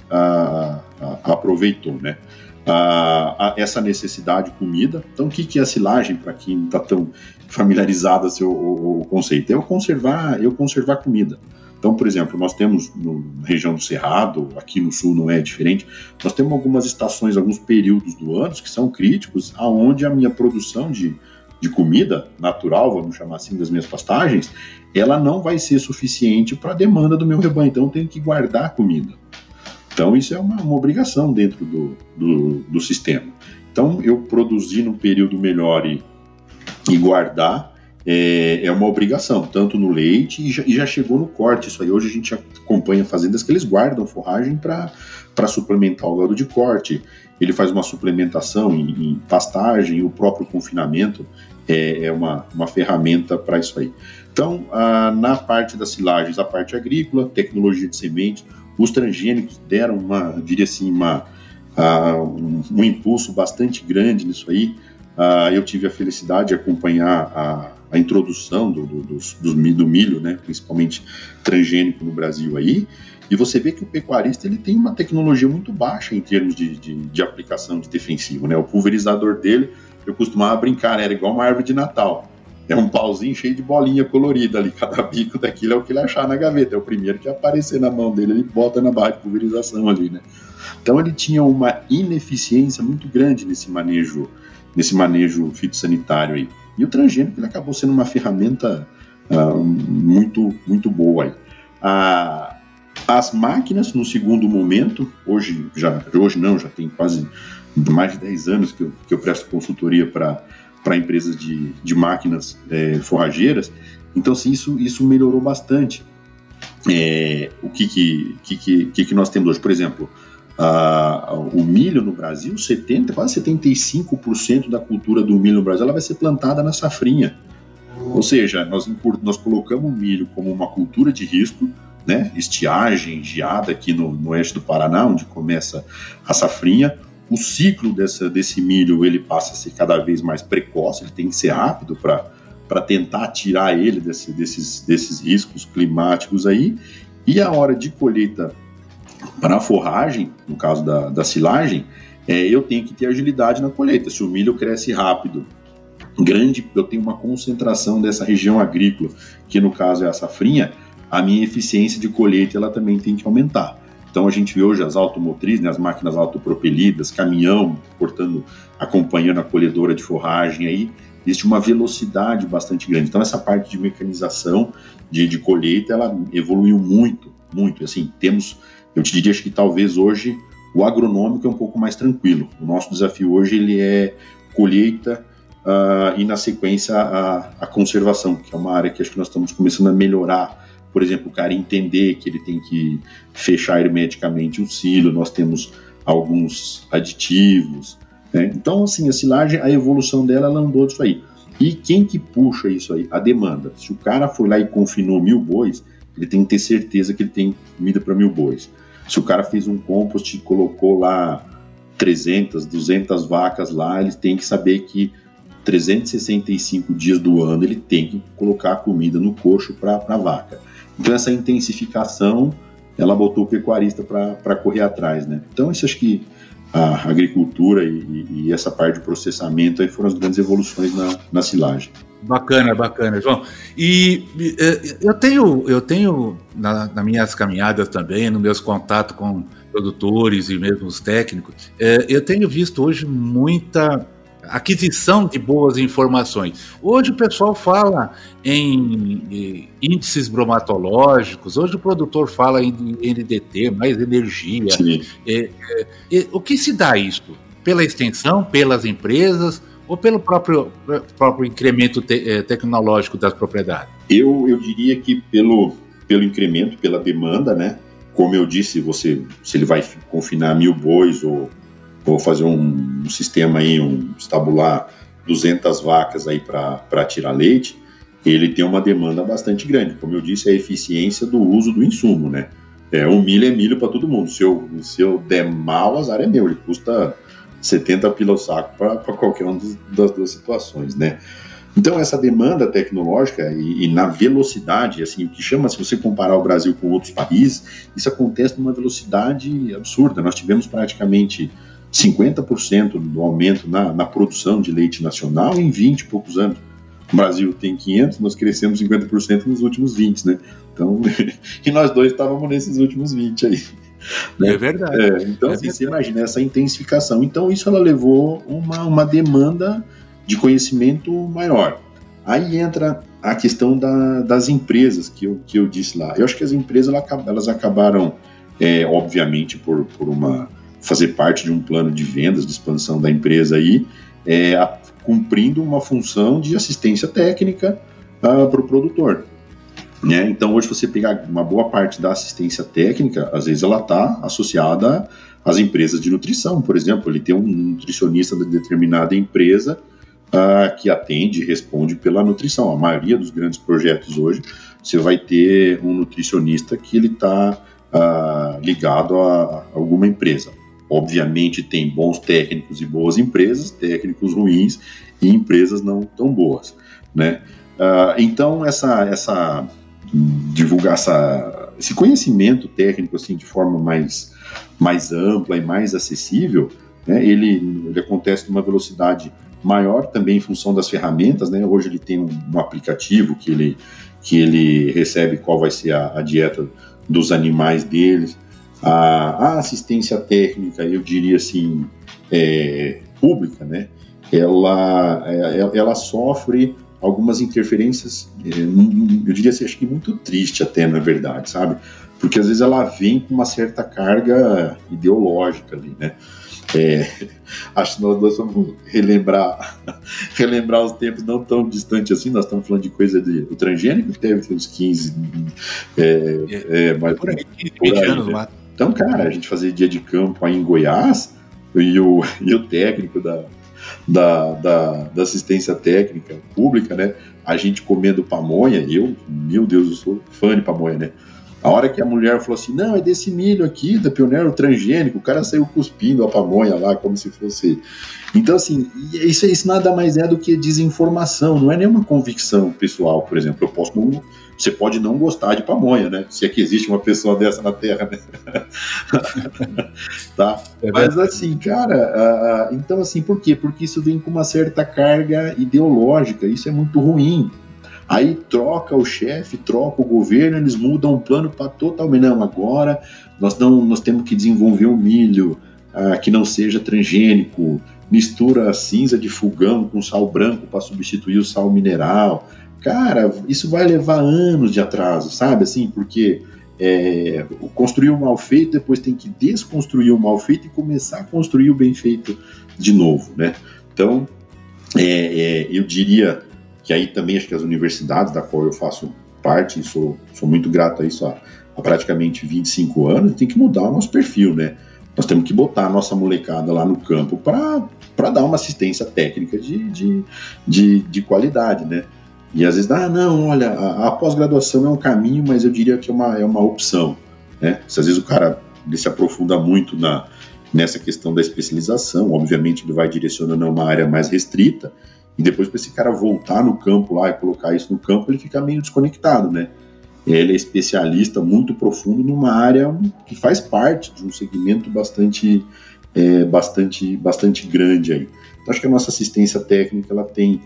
aproveitou, né? essa necessidade de comida. Então, o que, é a silagem, para quem não está tão familiarizado assim, o, o, o, conceito? É eu conservar, eu conservar comida. Então, por exemplo, nós temos na região do Cerrado, aqui no sul não é diferente, nós temos algumas estações, alguns períodos do ano que são críticos, aonde a minha produção de, de comida natural, vamos chamar assim, das minhas pastagens, ela não vai ser suficiente para a demanda do meu rebanho. Então, eu tenho que guardar comida. Então, isso é uma, uma obrigação dentro do, do, do, sistema. Então, eu produzir num período melhor e, e guardar é, é, uma obrigação, tanto no leite e já, e já, chegou no corte. Isso aí, hoje a gente acompanha fazendas que eles guardam forragem para suplementar o gado de corte. Ele faz uma suplementação em, em pastagem, o próprio confinamento é, é uma, uma ferramenta para isso aí. Então, na parte das silagens, a parte agrícola, tecnologia de sementes, os transgênicos deram uma, diria assim, uma, uh, um, um, impulso bastante grande nisso aí. Uh, eu tive a felicidade de acompanhar a, a introdução do, do, do, do, milho, né, principalmente transgênico no Brasil aí, e você vê que o pecuarista ele tem uma tecnologia muito baixa em termos de, de, de aplicação de defensivo. Né? O pulverizador dele, eu costumava brincar, né, era igual uma árvore de Natal é um pauzinho cheio de bolinha colorida ali. Cada bico daquilo é o que ele achar na gaveta. É o primeiro que aparecer na mão dele, ele bota na barra de pulverização ali, né? Então ele tinha uma ineficiência muito grande nesse manejo, nesse manejo fitossanitário aí. E o transgênico ele acabou sendo uma ferramenta uh, muito, muito boa aí. Uh, as máquinas, no segundo momento, hoje já, hoje não, já tem quase mais de 10 anos que eu, que eu presto consultoria para para empresas de, de máquinas é, forrageiras. Então, assim, isso, isso melhorou bastante. É, o que que, que, que, que nós temos hoje? Por exemplo, a, o milho no Brasil, 70, quase 75% da cultura do milho no Brasil ela vai ser plantada na safrinha. Ou seja, nós, nós colocamos o milho como uma cultura de risco, né? estiagem, geada aqui no, no oeste do Paraná, onde começa a safrinha o ciclo dessa, desse milho ele passa a ser cada vez mais precoce, ele tem que ser rápido para tentar tirar ele desse, desses, desses riscos climáticos aí. E a hora de colheita para forragem, no caso da, da silagem, é, eu tenho que ter agilidade na colheita. Se o milho cresce rápido, grande, eu tenho uma concentração dessa região agrícola, que no caso é a safrinha, a minha eficiência de colheita ela também tem que aumentar. Então a gente vê hoje as automotrizes, né, as máquinas autopropelidas, caminhão cortando, acompanhando a colhedora de forragem aí, existe uma velocidade bastante grande. Então essa parte de mecanização de, de colheita, ela evoluiu muito, muito. Assim, temos, eu te diria que talvez hoje o agronômico é um pouco mais tranquilo. O nosso desafio hoje ele é colheita uh, e na sequência a, a conservação, que é uma área que acho que nós estamos começando a melhorar por exemplo, o cara entender que ele tem que fechar hermeticamente o silo, nós temos alguns aditivos. Né? Então, assim, a silagem, a evolução dela, ela andou disso aí. E quem que puxa isso aí? A demanda. Se o cara foi lá e confinou mil bois, ele tem que ter certeza que ele tem comida para mil bois. Se o cara fez um compost e colocou lá 300, 200 vacas lá, ele tem que saber que 365 dias do ano ele tem que colocar comida no coxo para a vaca. Então essa intensificação, ela botou o pecuarista para correr atrás, né? Então isso acho que a agricultura e, e, essa parte de processamento aí foram as grandes evoluções na, na silagem. Bacana, bacana, João. E eu tenho, eu tenho na, nas minhas caminhadas também, nos meus contatos com produtores e mesmo os técnicos, é, eu tenho visto hoje muita aquisição de boas informações. Hoje o pessoal fala em índices bromatológicos, hoje o produtor fala em NDT, mais energia. É, é, é, o que se dá isso? Pela extensão, pelas empresas ou pelo próprio, próprio incremento te, é, tecnológico das propriedades? Eu, eu diria que pelo, pelo incremento, pela demanda, né? Como eu disse, você, se ele vai confinar mil bois ou vou fazer um, um sistema aí, um estabular 200 vacas aí para tirar leite, ele tem uma demanda bastante grande. Como eu disse, é a eficiência do uso do insumo, né? É, um milho é milho para todo mundo. Se eu, se eu der mal, azar é meu. Ele custa 70 pila o saco para qualquer uma das duas situações, né? Então, essa demanda tecnológica e, e, na velocidade, assim, o que chama, se você comparar o Brasil com outros países, isso acontece numa velocidade absurda. Nós tivemos praticamente 50% do aumento na, na produção de leite nacional em 20 e poucos anos. O Brasil tem 500, nós crescemos 50% nos últimos 20, né? Então, [LAUGHS] e nós dois estávamos nesses últimos 20 aí. Né? É verdade. É, então, é assim, verdade. você imagina essa intensificação. Então, isso ela levou uma, uma demanda de conhecimento maior. Aí entra a questão da, das empresas que eu, que eu disse lá. Eu acho que as empresas elas acabaram, é, obviamente, por, por uma fazer parte de um plano de vendas, de expansão da empresa aí, é, a, cumprindo uma função de assistência técnica uh, para o produtor. Né? Então, hoje, você pegar uma boa parte da assistência técnica, às vezes ela está associada às empresas de nutrição, por exemplo. Ele tem um nutricionista de determinada empresa uh, que atende e responde pela nutrição. A maioria dos grandes projetos hoje, você vai ter um nutricionista que ele está uh, ah, ligado a alguma empresa. Obviamente tem bons técnicos e boas empresas, técnicos ruins e empresas não tão boas, né? Uh, então essa essa divulgar essa, esse conhecimento técnico assim de forma mais mais ampla e mais acessível, né? Ele, ele acontece numa velocidade maior também em função das ferramentas, né? Hoje ele tem um, um aplicativo que ele que ele recebe qual vai ser a, a dieta dos animais deles, a, a assistência técnica, eu diria assim, é, pública, né? Ela, é, ela sofre algumas interferências, é, eu diria assim, acho que muito triste até, na verdade, sabe? Porque às vezes ela vem com uma certa carga ideológica ali, né? É, [LAUGHS] acho que nós dois vamos relembrar, [LAUGHS] relembrar os tempos não tão distantes assim. Nós estamos falando de coisa de o transgênico que teve uns 15, é, é, é, mais, por aí, 20 anos, né? Então, cara, a gente fazia dia de campo aí em Goiás e o, [LAUGHS] e o técnico da, da, da, da, assistência técnica pública, né? A gente comendo pamonha, eu, meu Deus, eu sou fã de pamonha, né? A hora que a mulher falou assim, não, é desse milho aqui, da pioneiro transgênico, o cara saiu cuspindo a pamonha lá, como se fosse. Então, assim, isso, isso nada mais é do que desinformação, não é nenhuma convicção pessoal, por exemplo. Eu posso não, você pode não gostar de pamonha, né? Se é que existe uma pessoa dessa na Terra, né? [LAUGHS] tá? É Mas assim, cara, uh, então assim, por quê? Porque isso vem com uma certa carga ideológica, isso é muito ruim. Aí troca o chefe, troca o governo, eles mudam o plano para totalmente. Não, agora nós, não, nós temos que desenvolver um milho uh, que não seja transgênico, mistura a cinza de fogão com sal branco para substituir o sal mineral cara, isso vai levar anos de atraso, sabe? Assim, porque é, construir o mal feito, depois tem que desconstruir o mal feito e começar a construir o bem feito de novo, né? Então, é, é, eu diria que aí também acho que as universidades da qual eu faço parte, e sou, sou muito grato a isso há, há praticamente 25 anos, tem que mudar o nosso perfil, né? Nós temos que botar a nossa molecada lá no campo para dar uma assistência técnica de, de, de, de qualidade, né? E às vezes, ah, não, olha, a, a pós-graduação é um caminho, mas eu diria que é uma, é uma opção. Né? Se às vezes o cara ele se aprofunda muito na, nessa questão da especialização, obviamente ele vai direcionando a uma área mais restrita, e depois para esse cara voltar no campo lá e colocar isso no campo, ele fica meio desconectado, né? Ele é especialista muito profundo numa área que faz parte de um segmento bastante, é, bastante, bastante grande aí. Então, acho que a nossa assistência técnica ela tem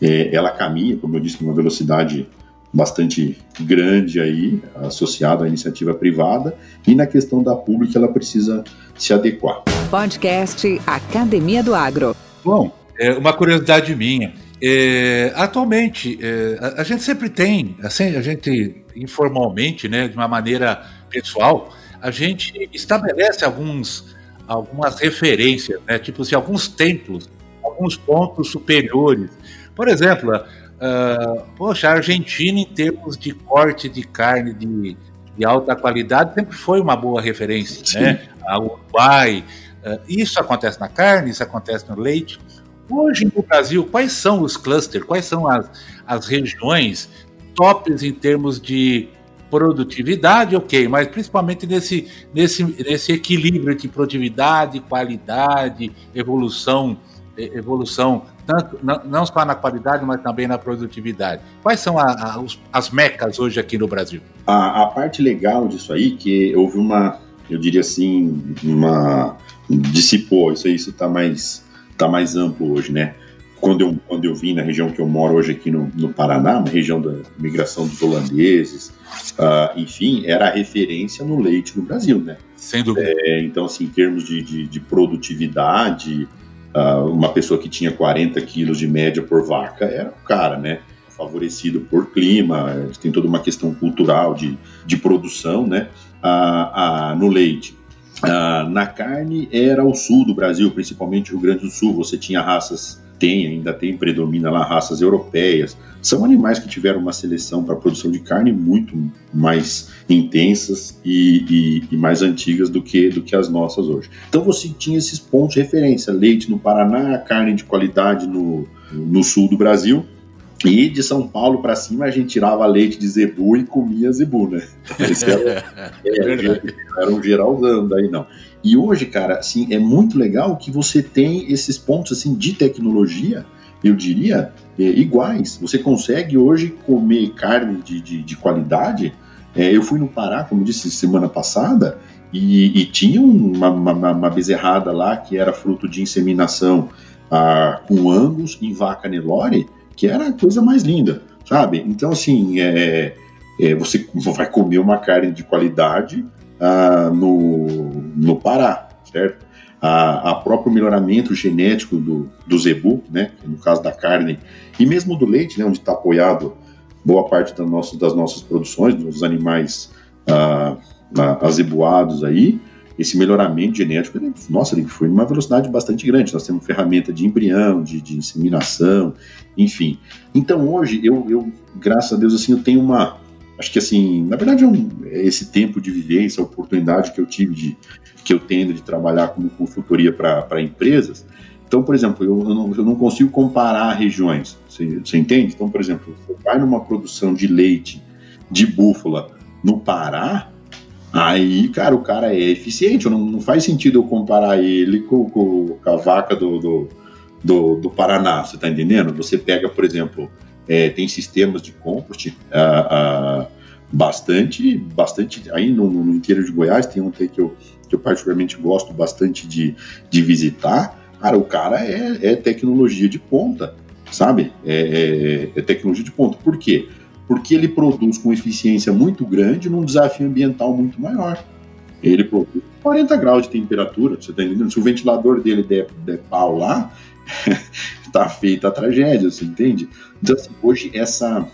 é, ela caminha, como eu disse, numa velocidade bastante grande aí, associada à iniciativa privada, e na questão da pública ela precisa se adequar. Podcast Academia do Agro. Bom, é uma curiosidade minha. É, atualmente, é, a, a, gente sempre tem, assim, a gente informalmente, né, de uma maneira pessoal, a gente estabelece alguns, algumas referências, né, tipo assim, alguns templos, alguns pontos superiores por exemplo, uh, poxa, a Argentina, em termos de corte de carne de, de alta qualidade, sempre foi uma boa referência. Sim. Né? A Uruguai. Uh, isso acontece na carne, isso acontece no leite. Hoje no Brasil, quais são os clusters, quais são as, as regiões tops em termos de produtividade, ok, mas principalmente nesse, nesse, nesse equilíbrio entre produtividade, qualidade, evolução, evolução tanto, não, só na qualidade, mas também na produtividade. Quais são a, a, os, as mecas hoje aqui no Brasil? A, a, parte legal disso aí, que houve uma, eu diria assim, uma dissipou, isso isso está mais tá mais amplo hoje, né? Quando eu, quando eu vim na região que eu moro hoje aqui no, no Paraná, na região da migração dos holandeses, uh, enfim, era a referência no leite no Brasil, né? Sem dúvida. É, então, assim, em termos de, de, de produtividade, uh, uma pessoa que tinha 40 quilos de média por vaca era o cara, né? Favorecido por clima, tem toda uma questão cultural de, de produção, né? Uh, no leite. Ah, na carne era o sul do Brasil, principalmente o Rio Grande do Sul. Você tinha raças, tem, ainda tem, predomina lá raças europeias. São animais que tiveram uma seleção para produção de carne muito mais intensas e, e, e, mais antigas do que, do que as nossas hoje. Então você tinha esses pontos de referência: leite no Paraná, carne de qualidade no, no sul do Brasil e de São Paulo para cima a gente tirava leite de zebu e comia zebu, né? [LAUGHS] Esse era, era, era um geralzão daí não. E hoje, cara, assim, é muito legal que você tem esses pontos assim de tecnologia, eu diria, é, iguais. Você consegue hoje comer carne de, de, de qualidade. É, eu fui no Pará, como disse semana passada, e, e tinha uma, uma, uma bezerrada lá que era fruto de inseminação ah, com angus em vaca Nelore que era a coisa mais linda, sabe? Então, assim, é, é, você vai comer uma carne de qualidade ah, no, no Pará, certo? A, a próprio melhoramento genético do, do zebu, né? No caso da carne, e mesmo do leite, né? Onde está apoiado boa parte da nossa, das nossas produções, dos animais ah, azebuados aí, esse melhoramento genético, ele, nossa, ele foi numa velocidade bastante grande. Nós temos ferramenta de embrião, de, de inseminação, enfim. Então hoje, eu, eu, graças a Deus, assim, eu tenho uma. Acho que assim, na verdade, é, um, é esse tempo de vivência, a oportunidade que eu tive de que eu tenho de trabalhar como consultoria para empresas. Então, por exemplo, eu, eu, não, eu não consigo comparar regiões. Você, você entende? Então, por exemplo, você vai numa produção de leite de búfala no Pará, Aí, cara, o cara é eficiente. Não, não faz sentido eu comparar ele com, com, com a vaca do, do, do, do, Paraná, você tá entendendo? Você pega, por exemplo, é, tem sistemas de compost ah, ah, bastante, bastante. Aí no, no, interior de Goiás tem um que eu, que eu particularmente gosto bastante de, de visitar. Cara, o cara é, é tecnologia de ponta, sabe? É, é, é tecnologia de ponta. Por quê? porque ele produz com eficiência muito grande num desafio ambiental muito maior. Ele produz 40 graus de temperatura, você está entendendo? Se o ventilador dele der, der pau lá, [LAUGHS] está feita a tragédia, você entende? Então, assim, hoje, essa,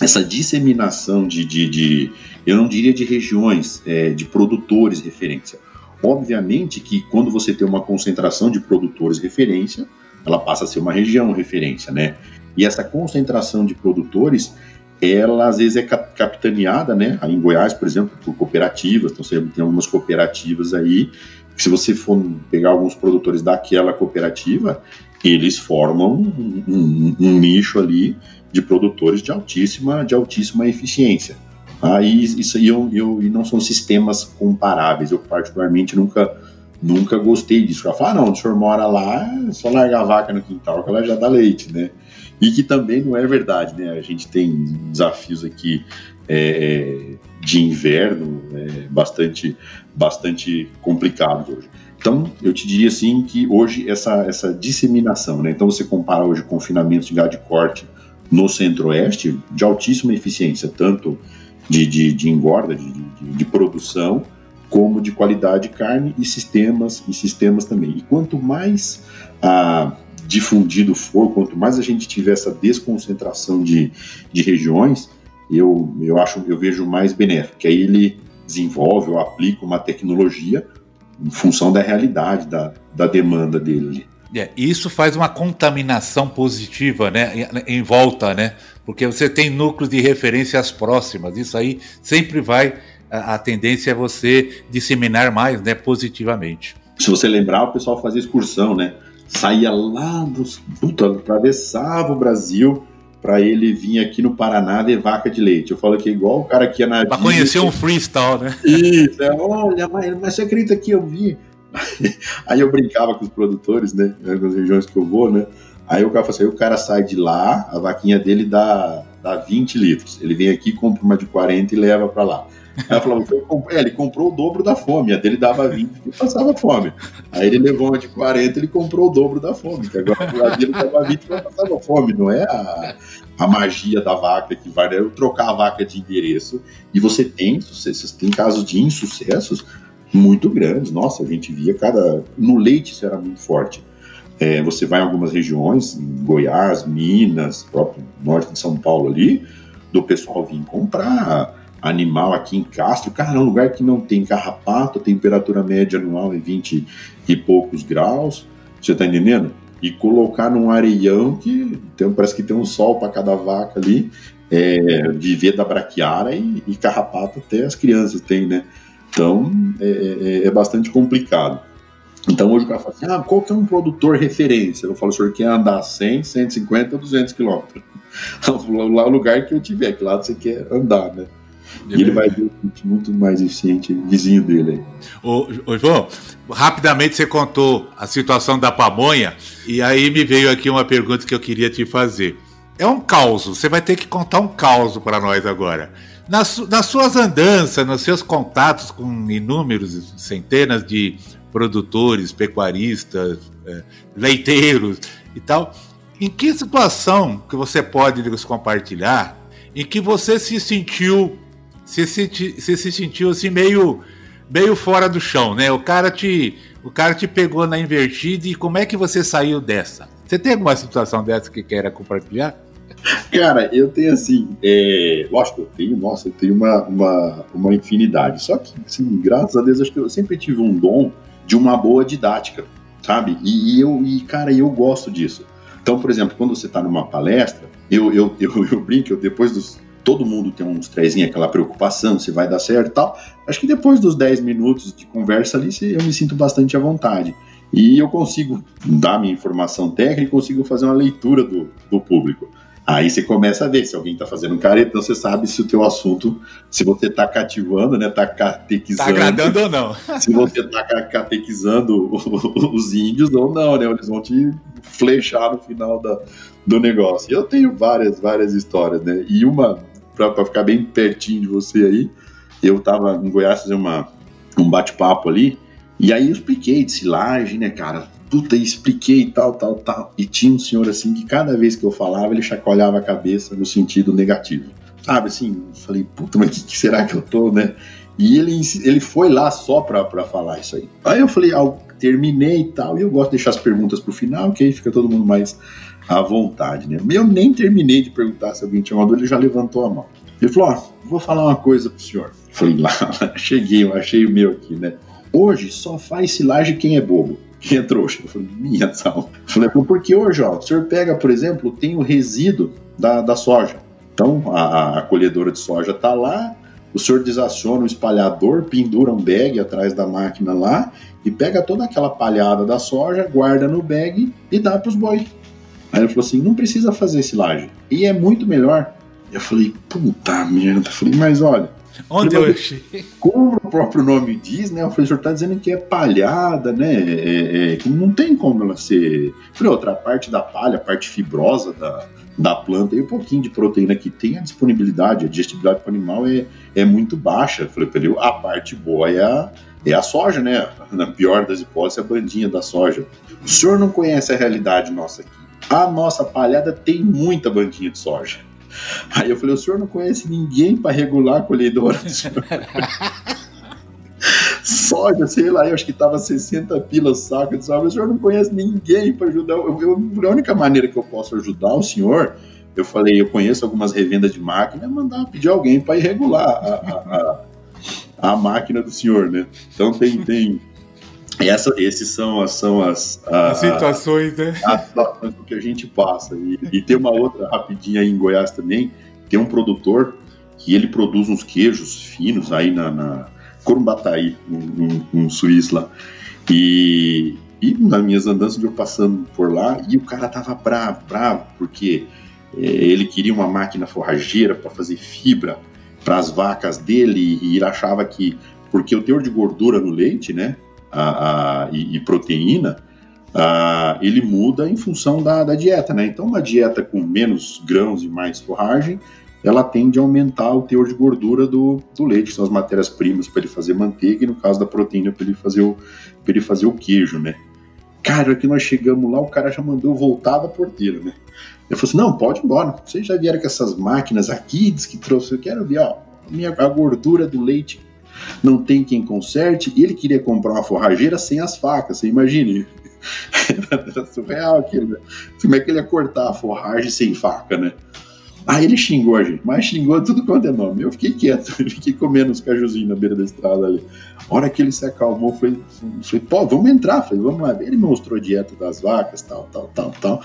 essa disseminação de, de, de, eu não diria de regiões, é, de produtores referência. Obviamente que quando você tem uma concentração de produtores referência, ela passa a ser uma região referência, né? E essa concentração de produtores, ela às vezes é capitaneada, né? Em Goiás, por exemplo, por cooperativas, então você tem algumas cooperativas aí, se você for pegar alguns produtores daquela cooperativa, eles formam um, um, um nicho ali de produtores de altíssima, de altíssima eficiência. Aí isso aí eu, eu, e não são sistemas comparáveis. Eu particularmente nunca nunca gostei disso. Eu falo, ah, não, o senhor mora lá, é só largar a vaca no quintal que ela já dá leite, né? E que também não é verdade, né? A gente tem desafios aqui é, de inverno é, bastante, bastante complicados hoje. Então, eu te diria assim que hoje essa, essa disseminação, né? Então, você compara hoje confinamentos de gado de corte no centro-oeste, de altíssima eficiência, tanto de, de, de engorda, de, de, de, produção, como de qualidade de carne e sistemas, e sistemas também. E quanto mais a difundido for, quanto mais a gente tiver essa desconcentração de, de regiões, eu, eu acho, eu vejo mais benéfico. Que aí ele desenvolve ou aplica uma tecnologia em função da realidade, da, da demanda dele. É, isso faz uma contaminação positiva, né, em, em, volta, né? Porque você tem núcleos de referências próximas. Isso aí sempre vai a, a tendência é você disseminar mais, né, positivamente. Se você lembrar, o pessoal fazia excursão, né? saía lá dos. Puta, atravessava o Brasil para ele vir aqui no Paraná ver vaca de leite. Eu falo que é igual o cara que ia na. Pra conhecer um freestyle, né? Isso, é, olha, mas, mas você acredita que eu vi? [LAUGHS] Aí eu brincava com os produtores, né? Nas regiões que eu vou, né? Aí o cara fala assim, aí o cara sai de lá, a vaquinha dele dá, dá 20 litros. Ele vem aqui, compra uma de 40 e leva para lá. Ela falou, é, ele comprou o dobro da fome, a dele dava 20 e passava fome. Aí ele levou uma de 40 ele comprou o dobro da fome, que agora a dele dava 20 e passava fome, não é a, a magia da vaca que vai, né? Trocar a vaca de endereço e você tem sucessos, tem casos de insucessos muito grandes. Nossa, a gente via cada. No leite isso era muito forte. É, você vai em algumas regiões, em Goiás, Minas, próprio norte de São Paulo ali, do pessoal vir comprar animal aqui em Castro. Cara, é um lugar que não tem carrapato, temperatura média anual é 20 e poucos graus. Você tá entendendo? E colocar num areião que parece que tem um sol para cada vaca ali, é, viver da braquiara e, e carrapato até as crianças têm, né? Então é, é, é, bastante complicado. Então hoje o cara fala assim: ah, qual que é um produtor referência? Eu falo, o senhor quer andar 100, 150, 200 quilômetros. [LAUGHS] Lá o lugar que eu tiver, que lado você quer andar, né? E ele vai ver muito mais eficiente vizinho dele. Ô, ô, João, rapidamente você contou a situação da pamonha, e aí me veio aqui uma pergunta que eu queria te fazer. É um caos, você vai ter que contar um caos para nós agora. Nas, nas suas andanças, nos seus contatos com inúmeros, centenas de produtores, pecuaristas, é, leiteiros e tal, em que situação que você pode nos compartilhar em que você se sentiu senti, se, se sentiu assim meio meio fora do chão, né? O cara te o cara te pegou na invertida e como é que você saiu dessa? Você tem alguma situação dessa que queira compartilhar? Cara, eu tenho assim, é, lógico, eu tenho, nossa, eu tenho uma, uma, uma infinidade. Só que, assim, graças a Deus, acho que eu sempre tive um dom de uma boa didática, sabe? E, e eu, e, cara, eu gosto disso. Então, por exemplo, quando você está numa palestra, eu, eu, [LAUGHS] eu, eu brinco, eu, depois dos. Todo mundo tem uns trezinhos, aquela preocupação se vai dar certo e tal. Acho que depois dos 10 minutos de conversa ali, eu me sinto bastante à vontade. E eu consigo dar minha informação técnica e consigo fazer uma leitura do, do público. Aí você começa a ver se alguém está fazendo careta, então você sabe se o teu assunto, se você está cativando, né, está catequizando. Está agradando ou não. [LAUGHS] Se você está catequizando os índios ou não, né, eles vão te flechar no final da, do negócio. Eu tenho várias, várias histórias, né, e uma, para ficar bem pertinho de você aí, eu estava em Goiás fazer uma, um bate-papo ali, e aí eu expliquei de silagem, né, cara, puta, expliquei tal, tal, tal. E tinha um senhor assim que cada vez que eu falava, ele chacoalhava a cabeça no sentido negativo. Sabe assim, falei, puta, mas o que, que, será que eu tô, né? E ele, ele foi lá só pra, pra falar isso aí. Aí eu falei, ah, terminei e tal, e eu gosto de deixar as perguntas pro final, que aí fica todo mundo mais à vontade, né? Eu nem terminei de perguntar se alguém tinha uma dúvida, ele já levantou a mão. Ele falou, ó, vou falar uma coisa pro senhor. [LAUGHS] Falei, lá, [LAUGHS] cheguei, eu achei o meu aqui, né? Hoje só faz silagem quem é bobo [LAUGHS] que é trouxa. Eu falei, minha sal. Eu falei, porque hoje, ó, o senhor pega, por exemplo, tem o resíduo da, da soja. Então, a, a colhedora de soja tá lá, o senhor desaciona o espalhador, pendura um bag atrás da máquina lá e pega toda aquela palhada da soja, guarda no bag e dá para os boi. Aí ele falou assim: não precisa fazer silagem. E é muito melhor. Eu falei: puta merda. Eu falei: mas olha, Onde eu achei? Como o próprio nome diz, né? O professor está dizendo que é palhada, né? É, é, que não tem como ela ser. Por outra, parte da palha, a parte fibrosa da, da planta e um pouquinho de proteína que tem, a disponibilidade, a digestibilidade para o animal é, é muito baixa. Eu falei ele, a parte boa é a, é a soja, né? Na pior das hipóteses, a bandinha da soja. O senhor não conhece a realidade nossa aqui. A nossa palhada tem muita bandinha de soja. Aí eu falei, o senhor não conhece ninguém para regular a colhedora? [LAUGHS] Soja, sei lá, eu acho que tava 60 pilas saco de soja, o senhor não conhece ninguém para ajudar. Eu, eu, a única maneira que eu posso ajudar o senhor, eu falei, eu conheço algumas revendas de máquina, é mandar pedir alguém para ir regular a, a, a, a, máquina do senhor, né? Então tem, tem essa, esses são, são as, as situações, né? As situações que a gente passa. E, e, tem uma outra rapidinha aí em Goiás também, tem um produtor que ele produz uns queijos finos aí na, na Corumbataí, um, um, um suíço lá. E, e nas minhas andanças eu passando por lá, e o cara tava bravo, bravo, porque é, ele queria uma máquina forrageira para fazer fibra para as vacas dele, e ele achava que, porque o teor de gordura no leite, né, a, a, e, e, proteína, a, ele muda em função da, da, dieta, né? Então, uma dieta com menos grãos e mais forragem, ela tende a aumentar o teor de gordura do, do leite, que são as matérias-primas para ele fazer manteiga, e no caso da proteína, para ele, fazer o, ele fazer o queijo, né? Cara, que nós chegamos lá, o cara já mandou voltar da porteira, né? Eu falei assim: não, pode ir embora. Vocês já vieram com essas máquinas aqui, diz que trouxe. Eu quero ver, ó, minha, a gordura do leite não tem quem conserte. E ele queria comprar uma forrageira sem as facas, você imagine. Era [LAUGHS] surreal aquilo, né? Como é que ele ia cortar a forragem sem faca, né? Aí ele xingou a gente, mas xingou tudo quanto é nome. Eu fiquei quieto, [LAUGHS] fiquei comendo os cajuzinhos na beira da estrada ali. A hora que ele se acalmou, foi, foi pô, vamos entrar. Falei, vamos lá. Ele mostrou a dieta das vacas, tal, tal, tal, tal.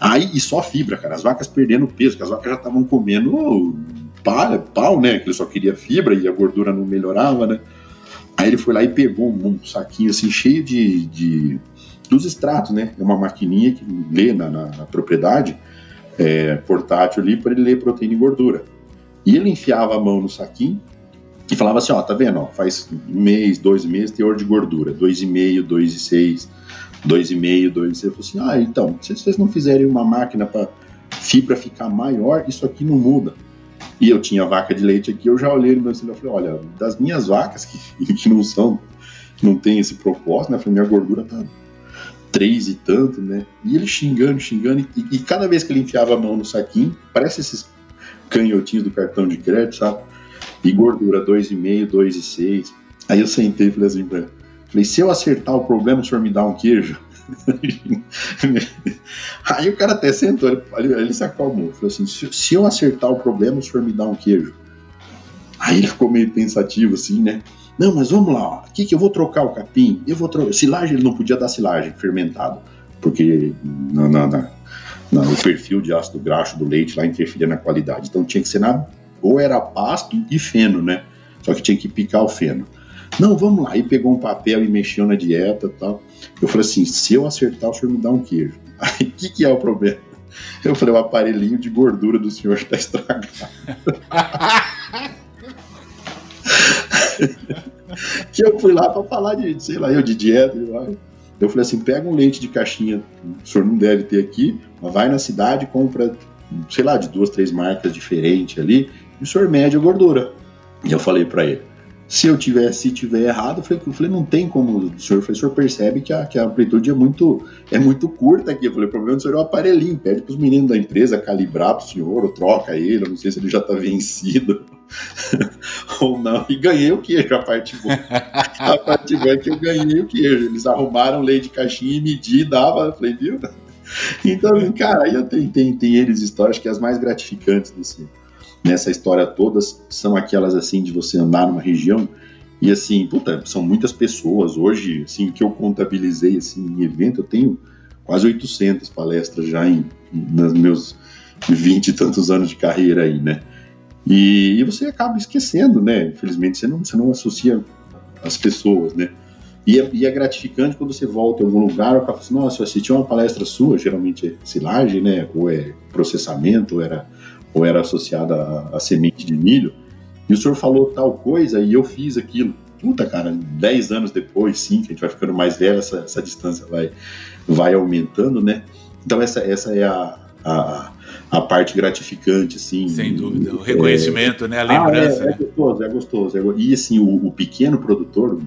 Aí, e só fibra, cara. As vacas perdendo peso, que as vacas já estavam comendo palha, pau, né? Que ele só queria fibra e a gordura não melhorava, né? Aí ele foi lá e pegou um, saquinho assim, cheio de, de dos extratos, né? É uma maquininha que lê na, na, na propriedade é, portátil ali para ele ler proteína e gordura. E ele enfiava a mão no saquinho e falava assim, ó, tá vendo, ó, faz um mês, dois meses, teor de gordura, dois e meio, dois e seis, dois e meio, dois e seis. Eu falei assim, ah, então, se vocês não fizerem uma máquina para fibra ficar maior, isso aqui não muda. E eu tinha vaca de leite aqui, eu já olhei no meu celular e falei, olha, das minhas vacas que, [LAUGHS] que não são, não tem esse propósito, né, eu falei, minha gordura tá três e tanto, né? E ele xingando, xingando, e, e, cada vez que ele enfiava a mão no saquinho, parece esses canhotinhos do cartão de crédito, sabe? E gordura 2,5, 2,6. Aí eu sentei e falei assim pra ele, falei, se eu acertar o problema, o senhor me dá um queijo? [LAUGHS] Aí o cara até sentou, ele, ele se acalmou, falou assim, se, se eu acertar o problema, o senhor me dá um queijo? Aí ele ficou meio pensativo assim, né? Não, mas vamos lá, o que, que eu vou trocar o capim? Eu vou trocar. Silagem, ele não podia dar silagem fermentado, porque na, na, na, o perfil de ácido graxo do leite lá interferia na qualidade. Então tinha que ser na. Ou era pasto e feno, né? Só que tinha que picar o feno. Não, vamos lá. Aí pegou um papel e mexeu na dieta e tal. Eu falei assim: se eu acertar, o senhor me dá um queijo. [LAUGHS] Aí o que, que é o problema? Eu falei: o aparelhinho de gordura do senhor está estragado. [LAUGHS] que eu fui lá para falar de, sei lá, eu de dieta. Eu falei assim: pega um leite de caixinha, o senhor não deve ter aqui, mas vai na cidade, compra, sei lá, de duas, três marcas diferentes ali, e o senhor mede a gordura. E eu falei para ele: se eu tiver, se tiver errado, eu falei, eu falei, não tem como, o senhor, o senhor percebe que a, que a amplitude é muito, é muito curta aqui. Eu falei, o problema do senhor é o aparelhinho, pede para os meninos da empresa calibrar para o senhor, ou troca ele, eu não sei se ele já está vencido [LAUGHS] ou não. E ganhei o queijo, a parte boa. [LAUGHS] A parte boa é que eu ganhei o queijo. Eles arrumaram leite de caixinha e medi, dava, eu falei, viu? [LAUGHS] Então, cara, aí eu tenho, tem, tem eles histórias que é as mais gratificantes desse nessa história todas são aquelas assim de você andar numa região e assim, puta, são muitas pessoas. Hoje, assim, que eu contabilizei assim, em evento, eu tenho quase 800 palestras já em, nos meus 20 e tantos anos de carreira aí, né? E, e, você acaba esquecendo, né? Infelizmente, você não, você não associa as pessoas, né? E é, e é gratificante quando você volta em algum lugar, o cara fala assim, nossa, eu assisti uma palestra sua, geralmente é silagem, né? Ou é processamento, ou era ou era associada a, a, semente de milho, e o senhor falou tal coisa e eu fiz aquilo. Puta, cara, 10 anos depois, sim, que a gente vai ficando mais velho, essa, essa distância vai, vai aumentando, né? Então essa, essa é a, a, a parte gratificante, assim. Sem dúvida, o reconhecimento, é, né? A lembrança. Ah, é, é, gostoso, é gostoso. É, e assim, o, o, pequeno produtor,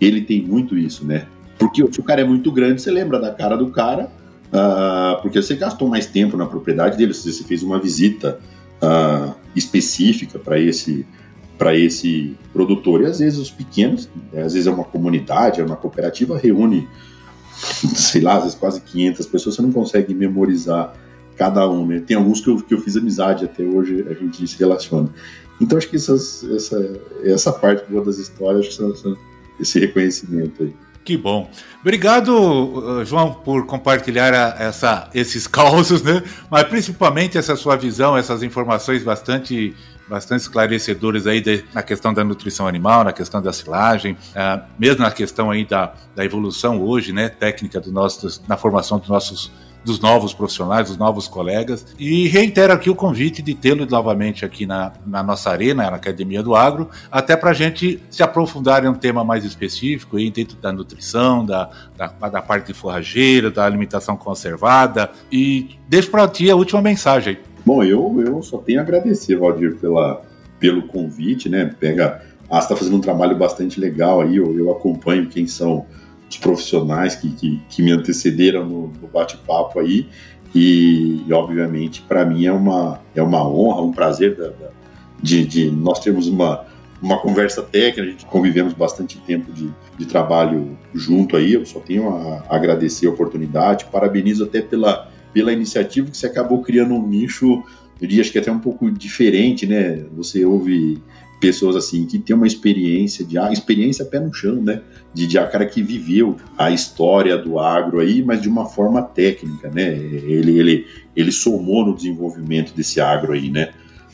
ele tem muito isso, né? Porque se o cara é muito grande, você lembra da cara do cara, uh, porque você gastou mais tempo na propriedade dele, você fez uma visita uh, específica para esse para esse produtor. E às vezes os pequenos, né, às vezes é uma comunidade, é uma cooperativa, reúne, [LAUGHS] sei lá, às vezes quase 500 pessoas, você não consegue memorizar cada um, né? Tem alguns que eu, que eu fiz amizade até hoje, a gente se relaciona. Então acho que essas, essa, essa parte boa das histórias, acho que são, são esse reconhecimento aí. Que bom. Obrigado, uh, João, por compartilhar a, essa, esses causos, né? Mas principalmente essa sua visão, essas informações bastante bastante esclarecedoras aí de, na questão da nutrição animal, na questão da silagem, uh, mesmo na questão aí da, da evolução hoje, né, técnica do nossos, na formação dos nossos dos novos profissionais, dos novos colegas. E reitero aqui o convite de tê-lo novamente aqui na, na nossa arena, na Academia do Agro, até para a gente se aprofundar em um tema mais específico, aí, dentro da nutrição, da, da, da parte de forrageira, da alimentação conservada. E deixo para ti a última mensagem. Bom, eu, eu só tenho a agradecer, Valdir, pela, pelo convite, né? Pega. Ah, está fazendo um trabalho bastante legal aí, eu, eu acompanho quem são os profissionais que, que, que me antecederam no, no bate-papo aí. E, e obviamente, para mim é uma, é uma honra, um prazer da, da, de, de nós termos uma, uma conversa técnica, a gente convivemos bastante tempo de, de trabalho junto aí, eu só tenho a agradecer a oportunidade, parabenizo até pela, pela iniciativa que você acabou criando um nicho, eu diria acho que até um pouco diferente, né? Você ouve pessoas assim que tem uma experiência de ah, experiência pé no chão, né? De, de a cara que viveu a história do agro aí, mas de uma forma técnica, né? Ele ele ele somou no desenvolvimento desse agro aí, né?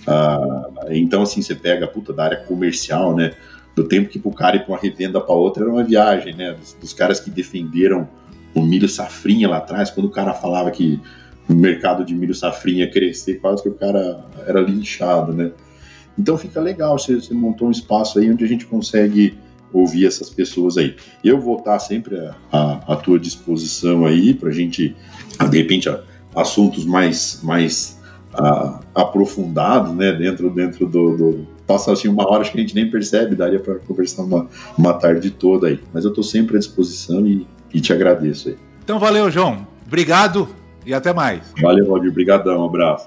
Ah, então assim você pega a puta da área comercial, né? Do tempo que pro cara ir para uma revenda para outra era uma viagem, né? Dos, dos caras que defenderam o milho safrinha lá atrás, quando o cara falava que o mercado de milho safrinha crescer, quase que o cara era linchado, né? Então fica legal, você, você montou um espaço aí onde a gente consegue ouvir essas pessoas aí. Eu vou estar sempre à, tua disposição aí para a gente, de repente, assuntos mais, mais aprofundados, né, dentro, dentro do, do passa assim uma hora que a gente nem percebe, daria para conversar uma, uma tarde toda aí. Mas eu estou sempre à disposição e, e te agradeço aí. Então valeu, João. Obrigado e até mais. Valeu, Valdir. Obrigadão. Um abraço.